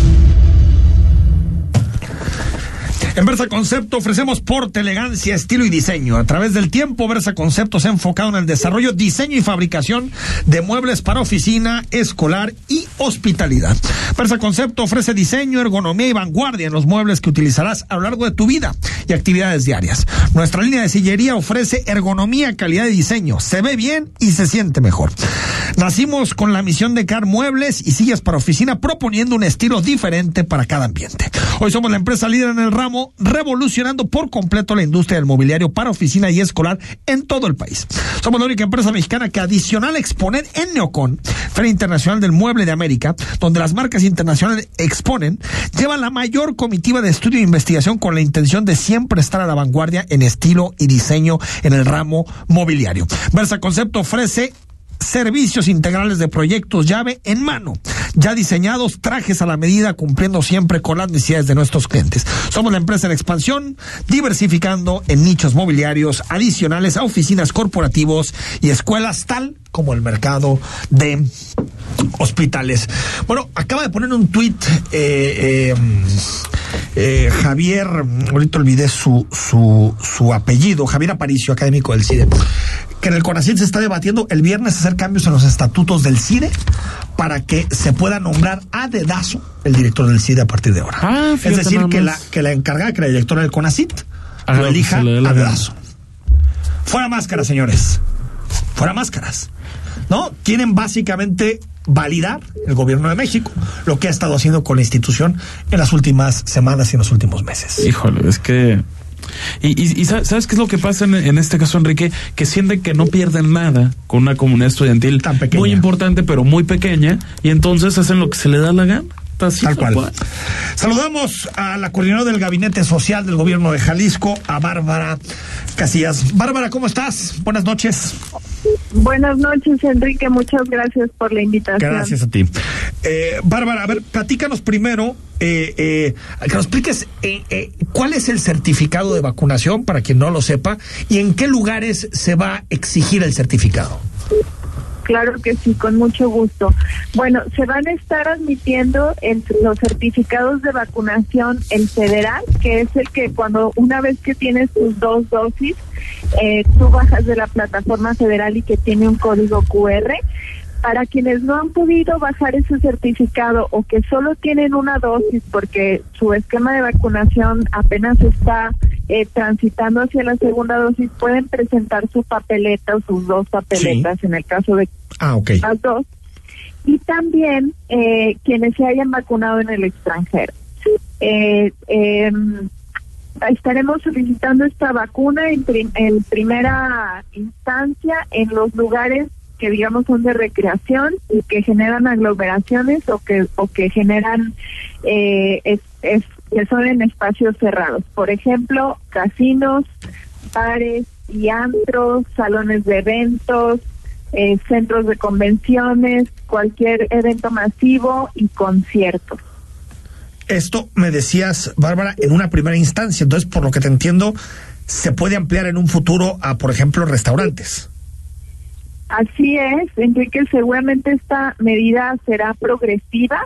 En Versa Concepto ofrecemos porte, elegancia, estilo y diseño. A través del tiempo, Versa Concepto se ha enfocado en el desarrollo, diseño y fabricación de muebles para oficina, escolar y hospitalidad. Versa Concepto ofrece diseño, ergonomía y vanguardia en los muebles que utilizarás a lo largo de tu vida y actividades diarias. Nuestra línea de sillería ofrece ergonomía, calidad de diseño. Se ve bien y se siente mejor. Nacimos con la misión de crear muebles y sillas para oficina proponiendo un estilo diferente para cada ambiente. Hoy somos la empresa líder en el ramo, revolucionando por completo la industria del mobiliario para oficina y escolar en todo el país. Somos la única empresa mexicana que adicional a exponer en Neocon, Feria Internacional del Mueble de América, donde las marcas internacionales exponen, lleva la mayor comitiva de estudio e investigación con la intención de siempre estar a la vanguardia en estilo y diseño en el ramo mobiliario. Versa Concepto ofrece servicios integrales de proyectos llave en mano, ya diseñados, trajes a la medida, cumpliendo siempre con las necesidades de nuestros clientes. Somos la empresa en expansión, diversificando en nichos mobiliarios adicionales a oficinas corporativos y escuelas, tal como el mercado de hospitales. Bueno, acaba de poner un tuit eh, eh, eh, Javier, ahorita olvidé su, su, su apellido, Javier Aparicio, académico del CIDE, que en el CONACYT se está debatiendo el viernes hacer cambios en los estatutos del CIDE para que se pueda nombrar a dedazo el director del CIDE a partir de ahora. Ah, es decir, que la, que la encargada, que la directora del CONACYT, Haga lo elija a dedazo. Fuera máscaras, señores. Fuera máscaras. ¿No? Tienen básicamente validar el gobierno de México lo que ha estado haciendo con la institución en las últimas semanas y en los últimos meses. Híjole, es que. Y, y, y sa- ¿sabes qué es lo que pasa en, en este caso, Enrique? Que sienten que no pierden nada con una comunidad estudiantil muy importante, pero muy pequeña, y entonces hacen lo que se le da la gana. Así, Tal cual. Saludamos a la coordinadora del Gabinete Social del Gobierno de Jalisco, a Bárbara Casillas. Bárbara, ¿cómo estás? Buenas noches. Buenas noches, Enrique. Muchas gracias por la invitación. Gracias a ti. Eh, Bárbara, a ver, platícanos primero, eh, eh, que nos expliques eh, eh, cuál es el certificado de vacunación, para quien no lo sepa, y en qué lugares se va a exigir el certificado. Claro que sí, con mucho gusto. Bueno, se van a estar admitiendo el- los certificados de vacunación, el federal, que es el que cuando una vez que tienes tus dos dosis, eh, tú bajas de la plataforma federal y que tiene un código QR. Para quienes no han podido bajar ese certificado o que solo tienen una dosis porque su esquema de vacunación apenas está eh, transitando hacia la segunda dosis, pueden presentar su papeleta o sus dos papeletas en el caso de Ah, las dos. Y también eh, quienes se hayan vacunado en el extranjero. Eh, em, estaremos solicitando esta vacuna en, prim- en primera instancia en los lugares que digamos son de recreación y que generan aglomeraciones o que o que generan eh, que son en espacios cerrados por ejemplo casinos bares y antros salones de eventos eh, centros de convenciones cualquier evento masivo y conciertos Esto me decías, Bárbara, en una primera instancia. Entonces, por lo que te entiendo, se puede ampliar en un futuro a, por ejemplo, restaurantes. Así es, Enrique, seguramente esta medida será progresiva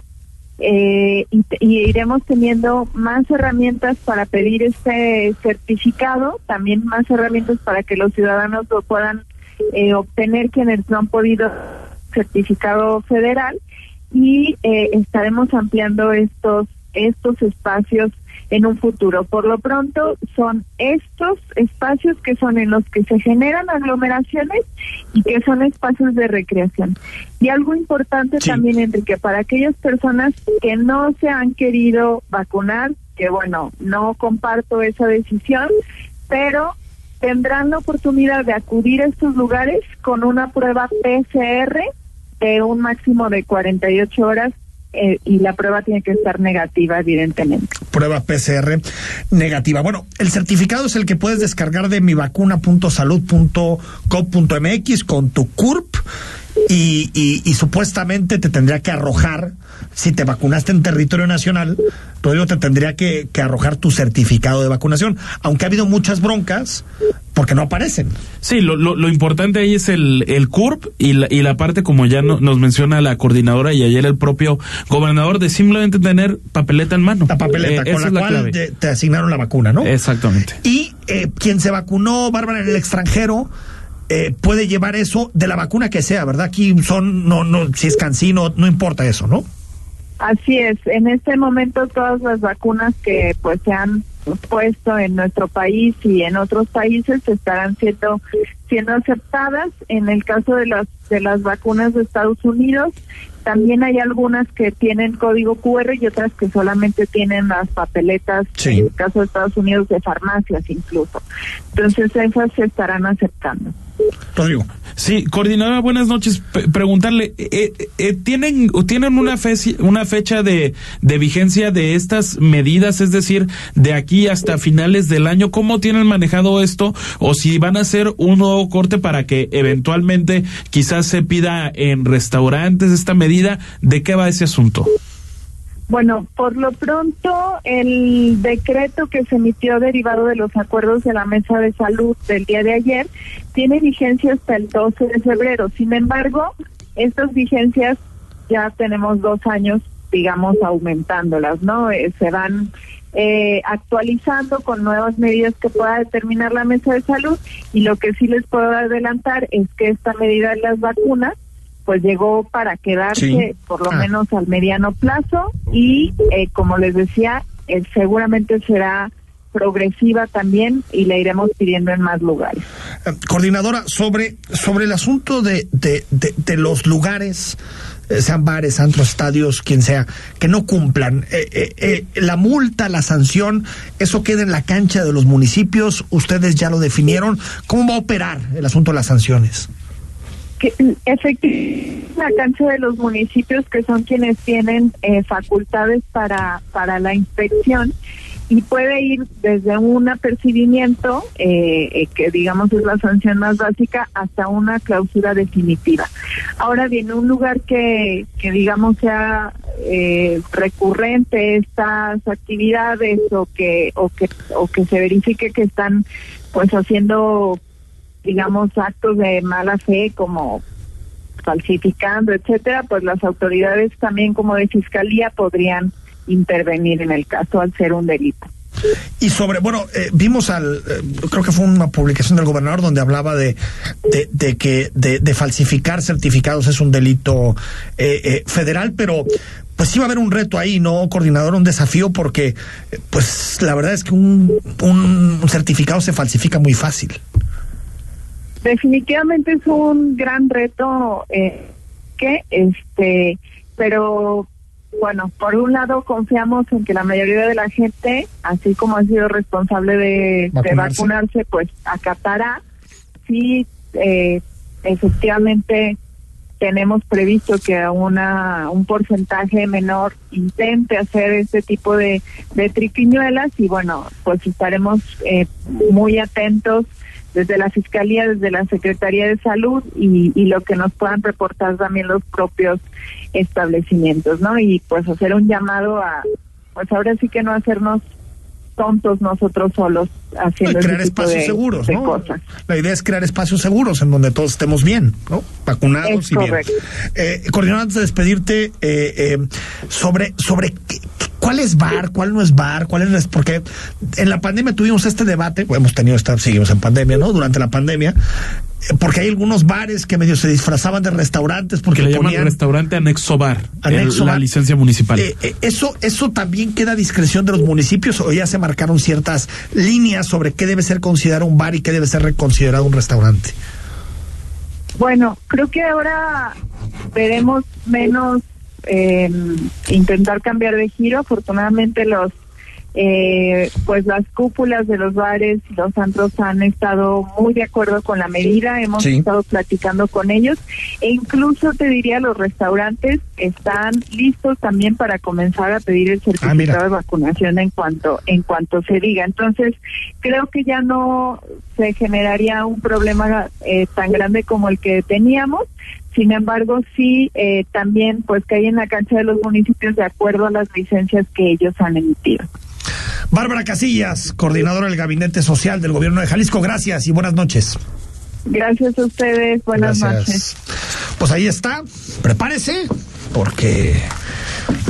eh, y, y iremos teniendo más herramientas para pedir este certificado, también más herramientas para que los ciudadanos lo puedan eh, obtener quienes no han podido certificado federal. Y eh, estaremos ampliando estos estos espacios en un futuro. Por lo pronto son estos espacios que son en los que se generan aglomeraciones y que son espacios de recreación. Y algo importante también, Enrique, para aquellas personas que no se han querido vacunar, que bueno, no comparto esa decisión, pero tendrán la oportunidad de acudir a estos lugares con una prueba PCR de un máximo de 48 horas eh, y la prueba tiene que estar negativa, evidentemente. Prueba PCR negativa. Bueno, el certificado es el que puedes descargar de mivacuna.salud.gov.mx con tu CURP y, y, y supuestamente te tendría que arrojar, si te vacunaste en territorio nacional, todavía te tendría que, que arrojar tu certificado de vacunación, aunque ha habido muchas broncas porque no aparecen. Sí, lo, lo, lo importante ahí es el, el CURP y la, y la parte, como ya no- nos menciona la coordinadora y ayer el propio gobernador, de simplemente tener papeleta en mano. La papeleta Eh, con la cual te, te asignaron la vacuna, ¿no? Exactamente. Y eh, quien se vacunó, Bárbara, en el extranjero, eh, puede llevar eso de la vacuna que sea, ¿verdad? Aquí son, no, no, si es cancino, no importa eso, ¿no? Así es, en este momento todas las vacunas que pues se han puesto en nuestro país y en otros países estarán siendo siendo aceptadas. En el caso de las de las vacunas de Estados Unidos, también hay algunas que tienen código QR y otras que solamente tienen las papeletas, Sí. en el caso de Estados Unidos de farmacias incluso. Entonces esas se estarán aceptando. Rodrigo. Sí, coordinadora, buenas noches. Preguntarle, eh, eh, ¿tienen, ¿tienen una, fecha, una fecha de, de vigencia de estas medidas? Es decir, de aquí hasta finales del año, ¿cómo tienen manejado esto? O si van a hacer un nuevo corte para que eventualmente quizás se pida en restaurantes esta medida, ¿de qué va ese asunto? Bueno, por lo pronto, el decreto que se emitió derivado de los acuerdos de la Mesa de Salud del día de ayer tiene vigencia hasta el 12 de febrero. Sin embargo, estas vigencias ya tenemos dos años, digamos, aumentándolas, ¿no? Eh, se van eh, actualizando con nuevas medidas que pueda determinar la Mesa de Salud y lo que sí les puedo adelantar es que esta medida de las vacunas pues llegó para quedarse Sí. por lo Ah. menos al mediano plazo y eh, como les decía eh, seguramente será progresiva también y la iremos pidiendo en más lugares. Eh, Coordinadora, sobre, sobre el asunto de, de, de, de los lugares, eh, sean bares, antros, estadios, quien sea, que no cumplan, eh, eh, eh, la multa, la sanción, eso queda en la cancha de los municipios, ustedes ya lo definieron, ¿cómo va a operar el asunto de las sanciones? Que efectivamente la cancha de los municipios que son quienes tienen eh, facultades para para la inspección y puede ir desde un apercibimiento eh, eh, que digamos es la sanción más básica hasta una clausura definitiva. Ahora bien un lugar que que digamos sea eh, recurrente estas actividades o que o que o que se verifique que están pues haciendo digamos, actos de mala fe como falsificando, etcétera, pues las autoridades también como de fiscalía podrían intervenir en el caso al ser un delito. Y sobre, bueno, eh, vimos al, eh, creo que fue una publicación del gobernador donde hablaba de, de, que de, falsificar certificados es un delito eh, eh, federal, pero pues sí va a haber un reto ahí, ¿no, coordinador? Un desafío porque, pues la verdad es que un, un certificado se falsifica muy fácil. Definitivamente es un gran reto eh, que este, pero bueno, por un lado confiamos en que la mayoría de la gente, así como ha sido responsable de vacunarse, pues acatará. Sí, eh, efectivamente tenemos previsto que una un porcentaje menor intente hacer este tipo de, de triquiñuelas y bueno, pues estaremos eh, muy atentos desde la Fiscalía, desde la Secretaría de Salud y, y lo que nos puedan reportar también los propios establecimientos, ¿no? Y pues hacer un llamado a, pues ahora sí que no hacernos tontos nosotros solos haciendo crear ese tipo espacios de, seguros, de ¿no? cosas. La idea es crear espacios seguros en donde todos estemos bien, ¿no? Vacunados Es y bien. correcto. Eh, coordinador, antes de despedirte, eh, eh, sobre, sobre qué- cuál es bar, cuál no es bar, cuál es. Porque en la pandemia tuvimos este debate, hemos tenido esta, seguimos en pandemia, ¿no? Durante la pandemia, eh, porque hay algunos bares que medio se disfrazaban de restaurantes porque Que le llaman ponían. restaurante anexo bar, Anexo el- la bar. licencia municipal. Eh, eh, eso, eso también queda a discreción de los municipios o ya se marcaron ciertas líneas sobre qué debe ser considerado un bar y qué debe ser considerado un restaurante. Bueno, creo que ahora veremos menos eh, intentar cambiar de giro. Afortunadamente los eh, pues las cúpulas de los bares los antros han estado muy de acuerdo con la medida, hemos Sí. estado platicando con ellos e incluso te diría los restaurantes están listos también para comenzar a pedir el certificado mira. de vacunación en cuanto en cuanto se diga. Entonces, creo que ya no se generaría un problema eh, tan grande como el que teníamos. Sin embargo, sí, eh, también pues que hay en la cancha de los municipios de acuerdo a las licencias que ellos han emitido. Bárbara Casillas, coordinadora del Gabinete Social del Gobierno de Jalisco, gracias y buenas noches. Gracias a ustedes, buenas Gracias. noches. Pues ahí está, prepárese, porque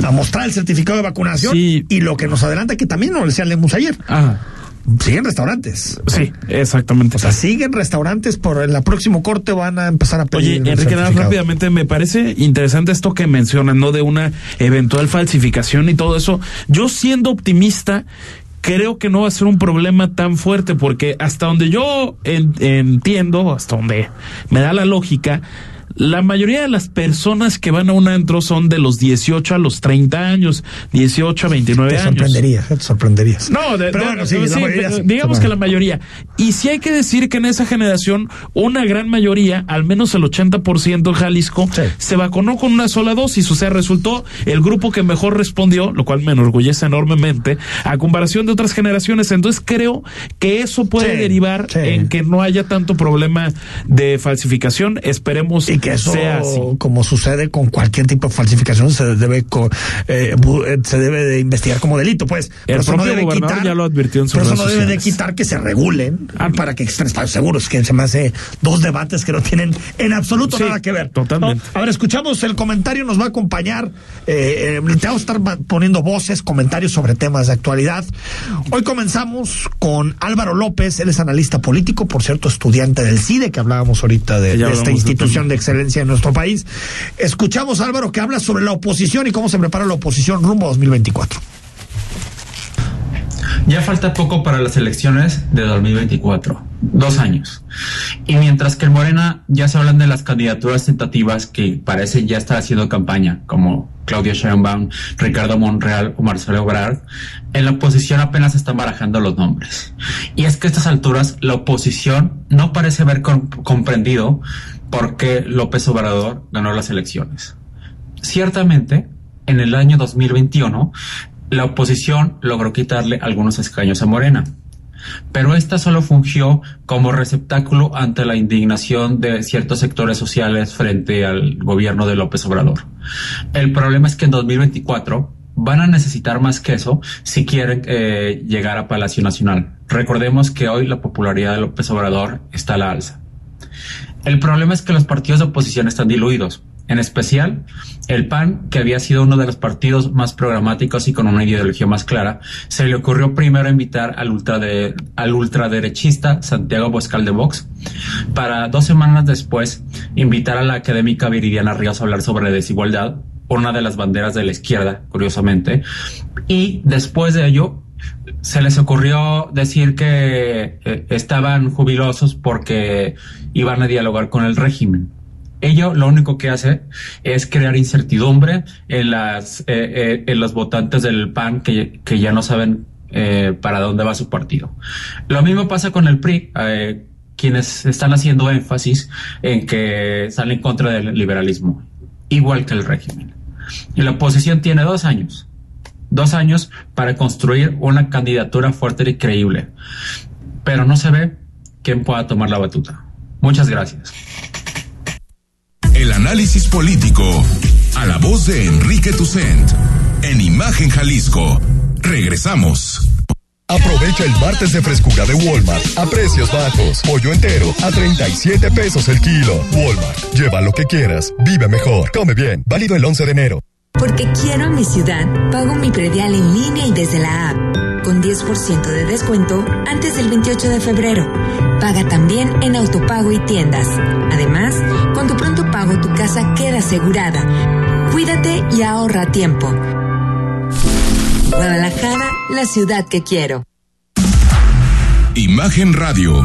a mostrar el certificado de vacunación y lo que nos adelanta, que también nos lo decía Lemus ayer. Siguen restaurantes. Sí, exactamente. O sea, siguen restaurantes por el próximo corte van a empezar a Oye, pedir. el Enrique, nada rápidamente, me parece interesante esto que mencionan, ¿no? De una eventual falsificación y todo eso. Yo siendo optimista, creo que no va a ser un problema tan fuerte, porque hasta donde yo en- entiendo, hasta donde me da la lógica, la mayoría de las personas que van a un antro son de los 18 a los 30 años, 18 a 29 Te años. sorprenderías, te sorprenderías. No, de- pero de- bueno, sí, sí, digamos que la mayoría. Y sí hay que decir que en esa generación, una gran mayoría, al menos el 80% en Jalisco, se vacunó con una sola dosis. O sea, resultó el grupo que mejor respondió, lo cual me enorgullece enormemente, a comparación de otras generaciones. Entonces creo que eso puede derivar en que no haya tanto problema de falsificación. Esperemos y que eso, sea así. como sucede con cualquier tipo de falsificación, se debe eh, eh, se debe de investigar como delito, pues. Pero El eso no debe quitar, ya lo advirtió en sus pero eso no debe de quitar que se regulen para que estén seguros, que se me hace dos debates que no tienen en absoluto Sí, nada que ver. totalmente. ¿no? A ver, escuchamos el comentario, nos va a acompañar. Eh, eh, te vamos a estar poniendo voces, comentarios sobre temas de actualidad. Hoy comenzamos con Álvaro López, él es analista político, por cierto, estudiante del CIDE, que hablábamos ahorita de, de esta institución tema. de excelencia en nuestro país. Escuchamos, Álvaro, que habla sobre la oposición y cómo se prepara la oposición rumbo a 2024. Ya falta poco para las elecciones de 2024, dos años. Y mientras que en Morena ya se hablan de las candidaturas tentativas que parecen ya estar haciendo campaña, como Claudia Sheinbaum, Ricardo Monreal o Marcelo Ebrard, en la oposición apenas están barajando los nombres. Y es que a estas alturas la oposición no parece haber com- comprendido por qué López Obrador ganó las elecciones. Ciertamente, en el año 2021, la oposición logró quitarle algunos escaños a Morena, pero esta solo fungió como receptáculo ante la indignación de ciertos sectores sociales frente al gobierno de López Obrador. El problema es que en 2024 van a necesitar más que eso si quieren eh, llegar a Palacio Nacional. Recordemos que hoy la popularidad de López Obrador está a la alza. El problema es que los partidos de oposición están diluidos. En especial, el PAN, que había sido uno de los partidos más programáticos y con una ideología más clara, se le ocurrió primero invitar al, ultrade- al ultraderechista Santiago Boscal de Vox, para dos semanas después invitar a la académica Viridiana Ríos a hablar sobre desigualdad, una de las banderas de la izquierda, curiosamente, y después de ello se les ocurrió decir que eh, estaban jubilosos porque iban a dialogar con el régimen. Ello lo único que hace es crear incertidumbre en las eh, eh, en los votantes del PAN que, que ya no saben eh, para dónde va su partido. Lo mismo pasa con el PRI, quienes están haciendo énfasis en que están en contra del liberalismo, igual que el régimen. Y la oposición tiene dos años, dos años para construir una candidatura fuerte y creíble, pero no se ve quién pueda tomar la batuta. Muchas gracias. El análisis político a la voz de Enrique Tucent en Imagen Jalisco. Regresamos. Aprovecha el martes de frescura de Walmart a precios bajos. Pollo entero a 37 pesos el kilo. Walmart, lleva lo que quieras, vive mejor, come bien. Válido el 11 de enero. Porque quiero a mi ciudad, pago mi predial en línea y desde la app, con 10% de descuento antes del 28 de febrero. Paga también en autopago y tiendas. Además, con tu pronto pago tu casa queda asegurada. Cuídate y ahorra tiempo. Guadalajara, la ciudad que quiero. Imagen Radio,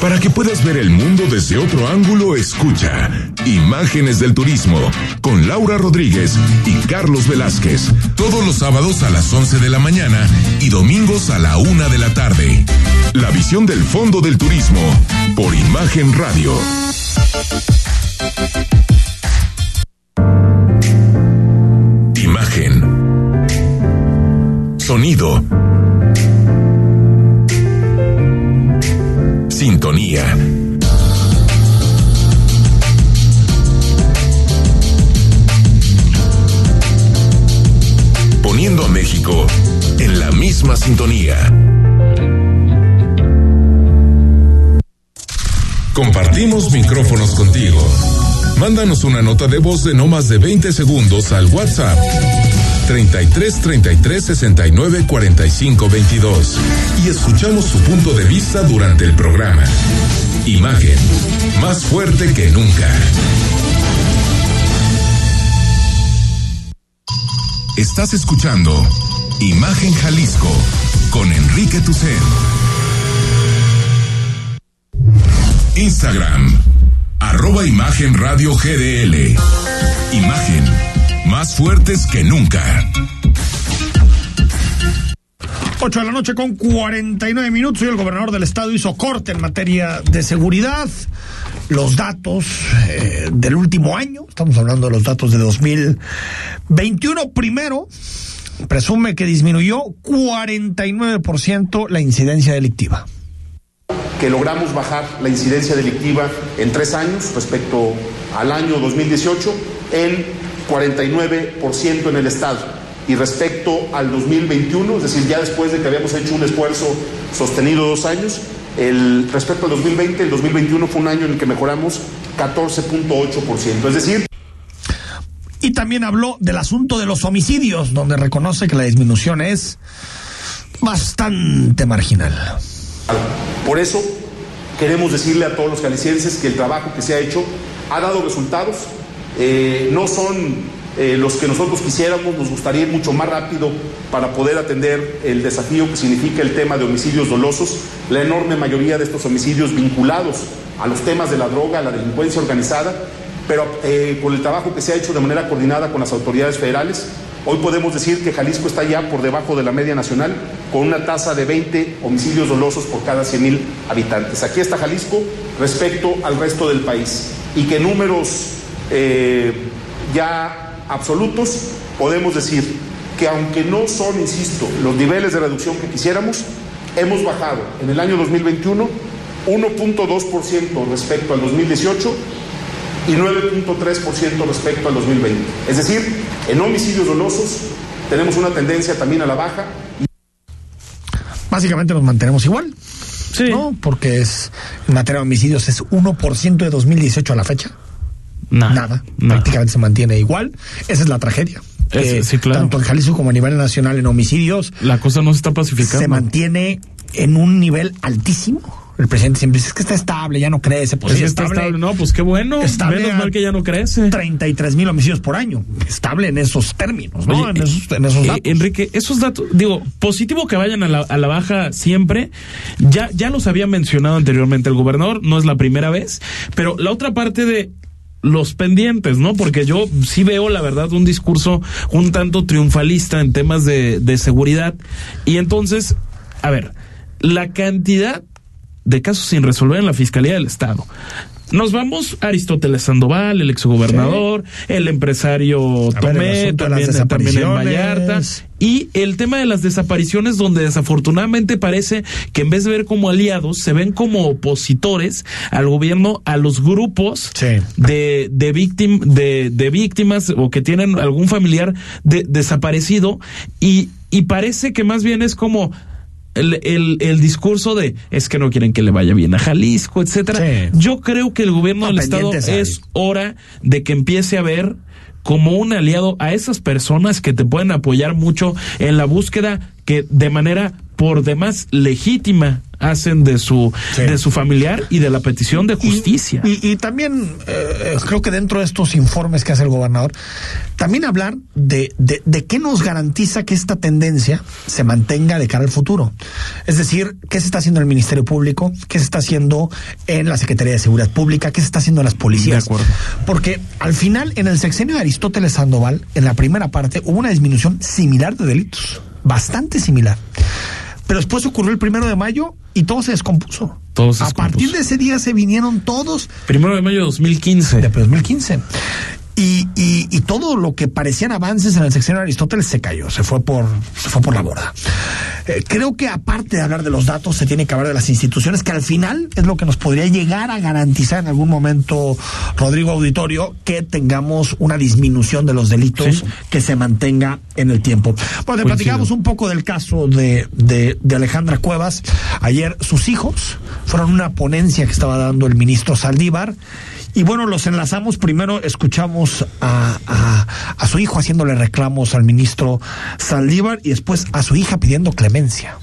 Para que puedas ver el mundo desde otro ángulo, escucha Imágenes del Turismo con Laura Rodríguez y Carlos Velázquez. Todos los sábados a las 11 de la mañana y domingos a la una de la tarde. La visión del Fondo del Turismo por Imagen Radio. Imagen. Sonido. Sintonía. Poniendo a México en la misma sintonía. Compartimos micrófonos contigo. Mándanos una nota de voz de no más de 20 segundos al WhatsApp 33 33 69 45 22 y escuchamos su punto de vista durante el programa. Imagen, más fuerte que nunca. Estás escuchando Imagen Jalisco con Enrique Tucen. Instagram, arroba Imagen Radio GDL. Imagen, más fuertes que nunca. 8 de la noche con 49 minutos. Y el gobernador del estado. Hizo corte en materia de seguridad. Los datos eh, del último año, estamos hablando de los datos de 2021, primero, presume que disminuyó 49% la incidencia delictiva. Que logramos bajar la incidencia delictiva en tres años respecto al año 2018 en 49% en el Estado. Y respecto al 2021, es decir, ya después de que habíamos hecho un esfuerzo sostenido dos años, el, respecto al 2020, el 2021 fue un año en el que mejoramos 14.8%. Es decir, y también habló del asunto de los homicidios, donde reconoce que la disminución es bastante marginal. Por eso queremos decirle a todos los jaliscienses que el trabajo que se ha hecho ha dado resultados. Eh, no son eh, los que nosotros quisiéramos, nos gustaría ir mucho más rápido para poder atender el desafío que significa el tema de homicidios dolosos, la enorme mayoría de estos homicidios vinculados a los temas de la droga, a la delincuencia organizada, pero eh, por el trabajo que se ha hecho de manera coordinada con las autoridades federales, Hoy podemos decir que Jalisco está ya por debajo de la media nacional, con una tasa de 20 homicidios dolosos por cada 100 mil habitantes. Aquí está Jalisco respecto al resto del país. Y que números eh, ya absolutos, podemos decir que aunque no son, insisto, los niveles de reducción que quisiéramos, hemos bajado en el año 2021 1.2% respecto al 2018 y 9.3% respecto al 2020. Es decir, en homicidios dolosos tenemos una tendencia también a la baja. Básicamente nos mantenemos igual. Sí. ¿no? Porque es, en materia de homicidios es 1% de 2018 a la fecha. Nada. Prácticamente se mantiene igual. Esa es la tragedia. sí, claro. Tanto en Jalisco como a nivel nacional en homicidios. La cosa no se está pacificando. Se mantiene en un nivel altísimo el presidente siempre dice, es que está estable, ya no crece. Pues, sí, está estable. No, pues qué bueno. Estable Menos mal que ya no crece. 33 mil homicidios por año. Estable en esos términos, ¿no? en, esos, en esos eh, datos. Enrique, esos datos, digo, positivo que vayan a la, a la baja siempre. Ya, ya los había mencionado anteriormente el gobernador, no es la primera vez. Pero la otra parte de los pendientes, ¿no? Porque yo sí veo, la verdad, un discurso un tanto triunfalista en temas de, de seguridad. Y entonces, a ver, la cantidad de casos sin resolver en la Fiscalía del Estado. Nos vamos a Aristóteles Sandoval, el exgobernador, el empresario Tomé, también, también en Vallarta. Y el tema de las desapariciones, donde desafortunadamente parece que en vez de ver como aliados, se ven como opositores al gobierno, a los grupos de, de, víctim, de, de víctimas o que tienen algún familiar de, desaparecido. Y, y parece que más bien es como el, el, el, discurso de es que no quieren que le vaya bien a Jalisco, etcétera. Yo creo que el gobierno del estado es hora de que empiece a ver como un aliado a esas personas que te pueden apoyar mucho en la búsqueda que de manera por demás legítima hacen de su de su familiar y de la petición de justicia. Y, y, también eh, creo que dentro de estos informes que hace el gobernador, también hablar de, de, de, qué nos garantiza que esta tendencia se mantenga de cara al futuro. Es decir, qué se está haciendo en el Ministerio Público, qué se está haciendo en la Secretaría de Seguridad Pública, qué se está haciendo en las policías. De acuerdo. Porque al final, en el sexenio de Aristóteles Sandoval, en la primera parte, hubo una disminución similar de delitos, bastante similar. Pero después ocurrió el primero de mayo y todo se descompuso. Todo se a descompuso. partir de ese día se vinieron todos. Primero de mayo de 2015. De 2015. Y, y, y, todo lo que parecían avances en el sexenio de Aristóteles se cayó, se fue por, se fue por la borda. Eh, creo que aparte de hablar de los datos, se tiene que hablar de las instituciones, que al final es lo que nos podría llegar a garantizar en algún momento, Rodrigo Auditorio, que tengamos una disminución de los delitos Sí. que se mantenga en el tiempo. Bueno, platicamos un poco del caso de, de, de Alejandra Cuevas. Ayer sus hijos fueron una ponencia que estaba dando el ministro Saldívar. Y bueno, los enlazamos. Primero escuchamos a, a, a, su hijo haciéndole reclamos al ministro Saldívar y después a su hija pidiendo clemencia.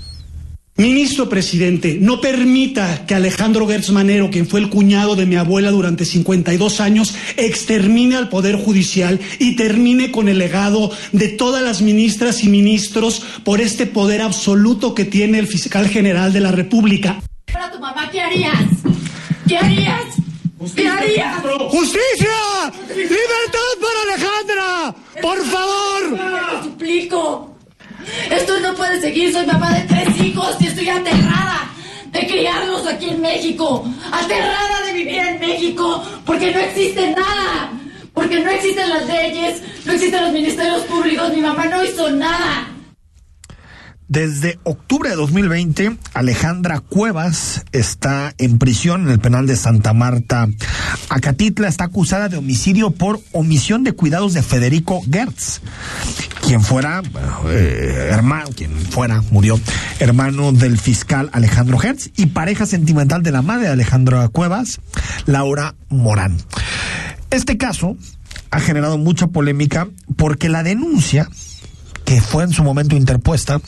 Ministro presidente, no permita que Alejandro Gertz Manero, quien fue el cuñado de mi abuela durante 52 años, extermine al Poder Judicial y termine con el legado de todas las ministras y ministros por este poder absoluto que tiene el fiscal general de la República. Para tu mamá, ¿qué harías? ¿Qué harías? ¡Justicia! ¡Libertad para Alejandra! ¡Por favor! Te suplico. Esto no puede seguir. Soy mamá de tres hijos y estoy aterrada de criarlos aquí en México. Aterrada de vivir en México porque no existe nada. Porque no existen las leyes, no existen los ministerios públicos. Mi mamá no hizo nada. Desde octubre de 2020, Alejandra Cuevas está en prisión en el penal de Santa Marta. Acatitla está acusada de homicidio por omisión de cuidados de Federico Gertz, quien fuera eh, hermano, quien fuera, murió, hermano del fiscal Alejandro Gertz y pareja sentimental de la madre de Alejandra Cuevas, Laura Morán. Este caso ha generado mucha polémica porque la denuncia que fue en su momento interpuesta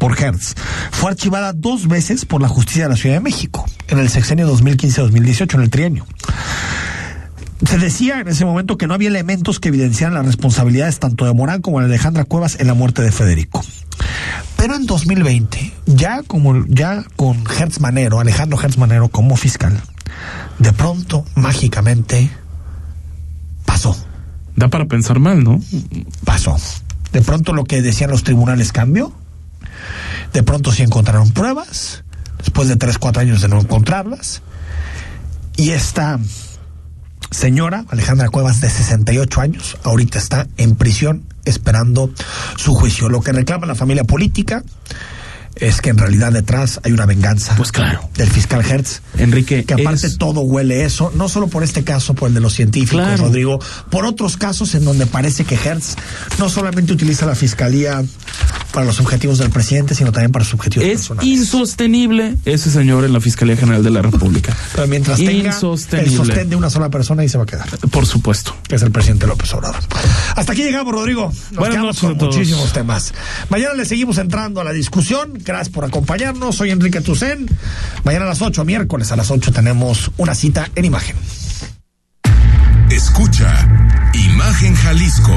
por Hertz. Fue archivada dos veces por la justicia de la Ciudad de México, en el sexenio 2015-2018, en el trienio. Se decía en ese momento que no había elementos que evidenciaran las responsabilidades tanto de Morán como de Alejandra Cuevas en la muerte de Federico. Pero en 2020, ya como ya con Hertz Manero, Alejandro Hertz Manero como fiscal, de pronto, mágicamente, pasó. Da para pensar mal, ¿no? Pasó. De pronto lo que decían los tribunales cambió. De pronto sí encontraron pruebas, después de tres, cuatro años de no encontrarlas. Y esta señora, Alejandra Cuevas, de 68 años, ahorita está en prisión esperando su juicio. Lo que reclama la familia política es que en realidad detrás hay una venganza pues claro. del fiscal Hertz. Enrique. Que aparte es... todo huele eso, no solo por este caso, por el de los científicos, Claro. Rodrigo, por otros casos en donde parece que Hertz no solamente utiliza la fiscalía para los objetivos del presidente, sino también para sus objetivos Es personales. insostenible ese señor en la Fiscalía General de la República. Pero mientras tenga el sostén de una sola persona, ahí se va a quedar. Por supuesto. Que es el presidente López Obrador. Hasta aquí llegamos, Rodrigo. Nos Buenas quedamos con muchísimos temas. Mañana le seguimos entrando a la discusión. Gracias por acompañarnos. Soy Enrique Tucen. Mañana a las 8, miércoles a las 8, tenemos una cita en imagen. Escucha Imagen Jalisco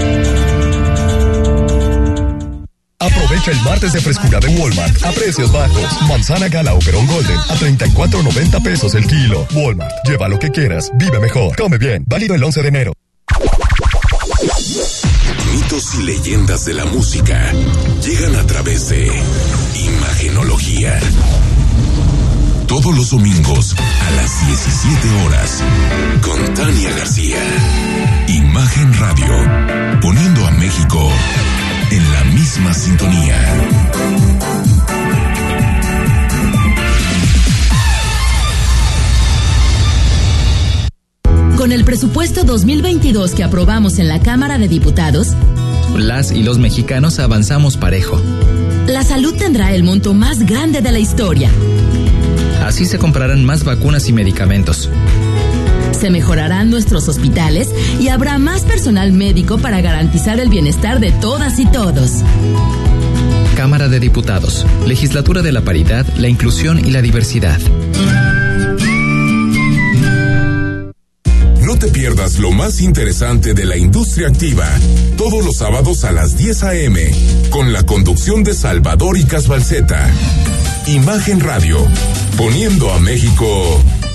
Aprovecha el martes de frescura de Walmart a precios bajos. Manzana gala o Perón Golden a 34.90 pesos el kilo. Walmart, lleva lo que quieras, vive mejor, come bien. Válido el 11 de enero. Mitos y leyendas de la música llegan a través de Imagenología. Todos los domingos a las 17 horas con Tania García. Imagen Radio, poniendo a México en la misma sintonía. Con el presupuesto 2022 que aprobamos en la Cámara de Diputados, las y los mexicanos avanzamos parejo. La salud tendrá el monto más grande de la historia. Así se comprarán más vacunas y medicamentos. Se mejorarán nuestros hospitales y habrá más personal médico para garantizar el bienestar de todas y todos. Cámara de Diputados, Legislatura de la Paridad, la Inclusión y la Diversidad. No te pierdas lo más interesante de la industria activa, todos los sábados a las 10 a.m., con la conducción de Salvador y Casbalceta. Imagen Radio, poniendo a México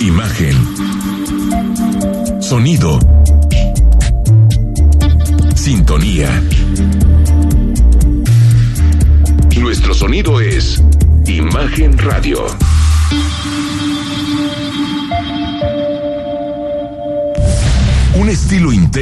Imagen. Sonido. Sintonía. Nuestro sonido es Imagen Radio. Un estilo intenso.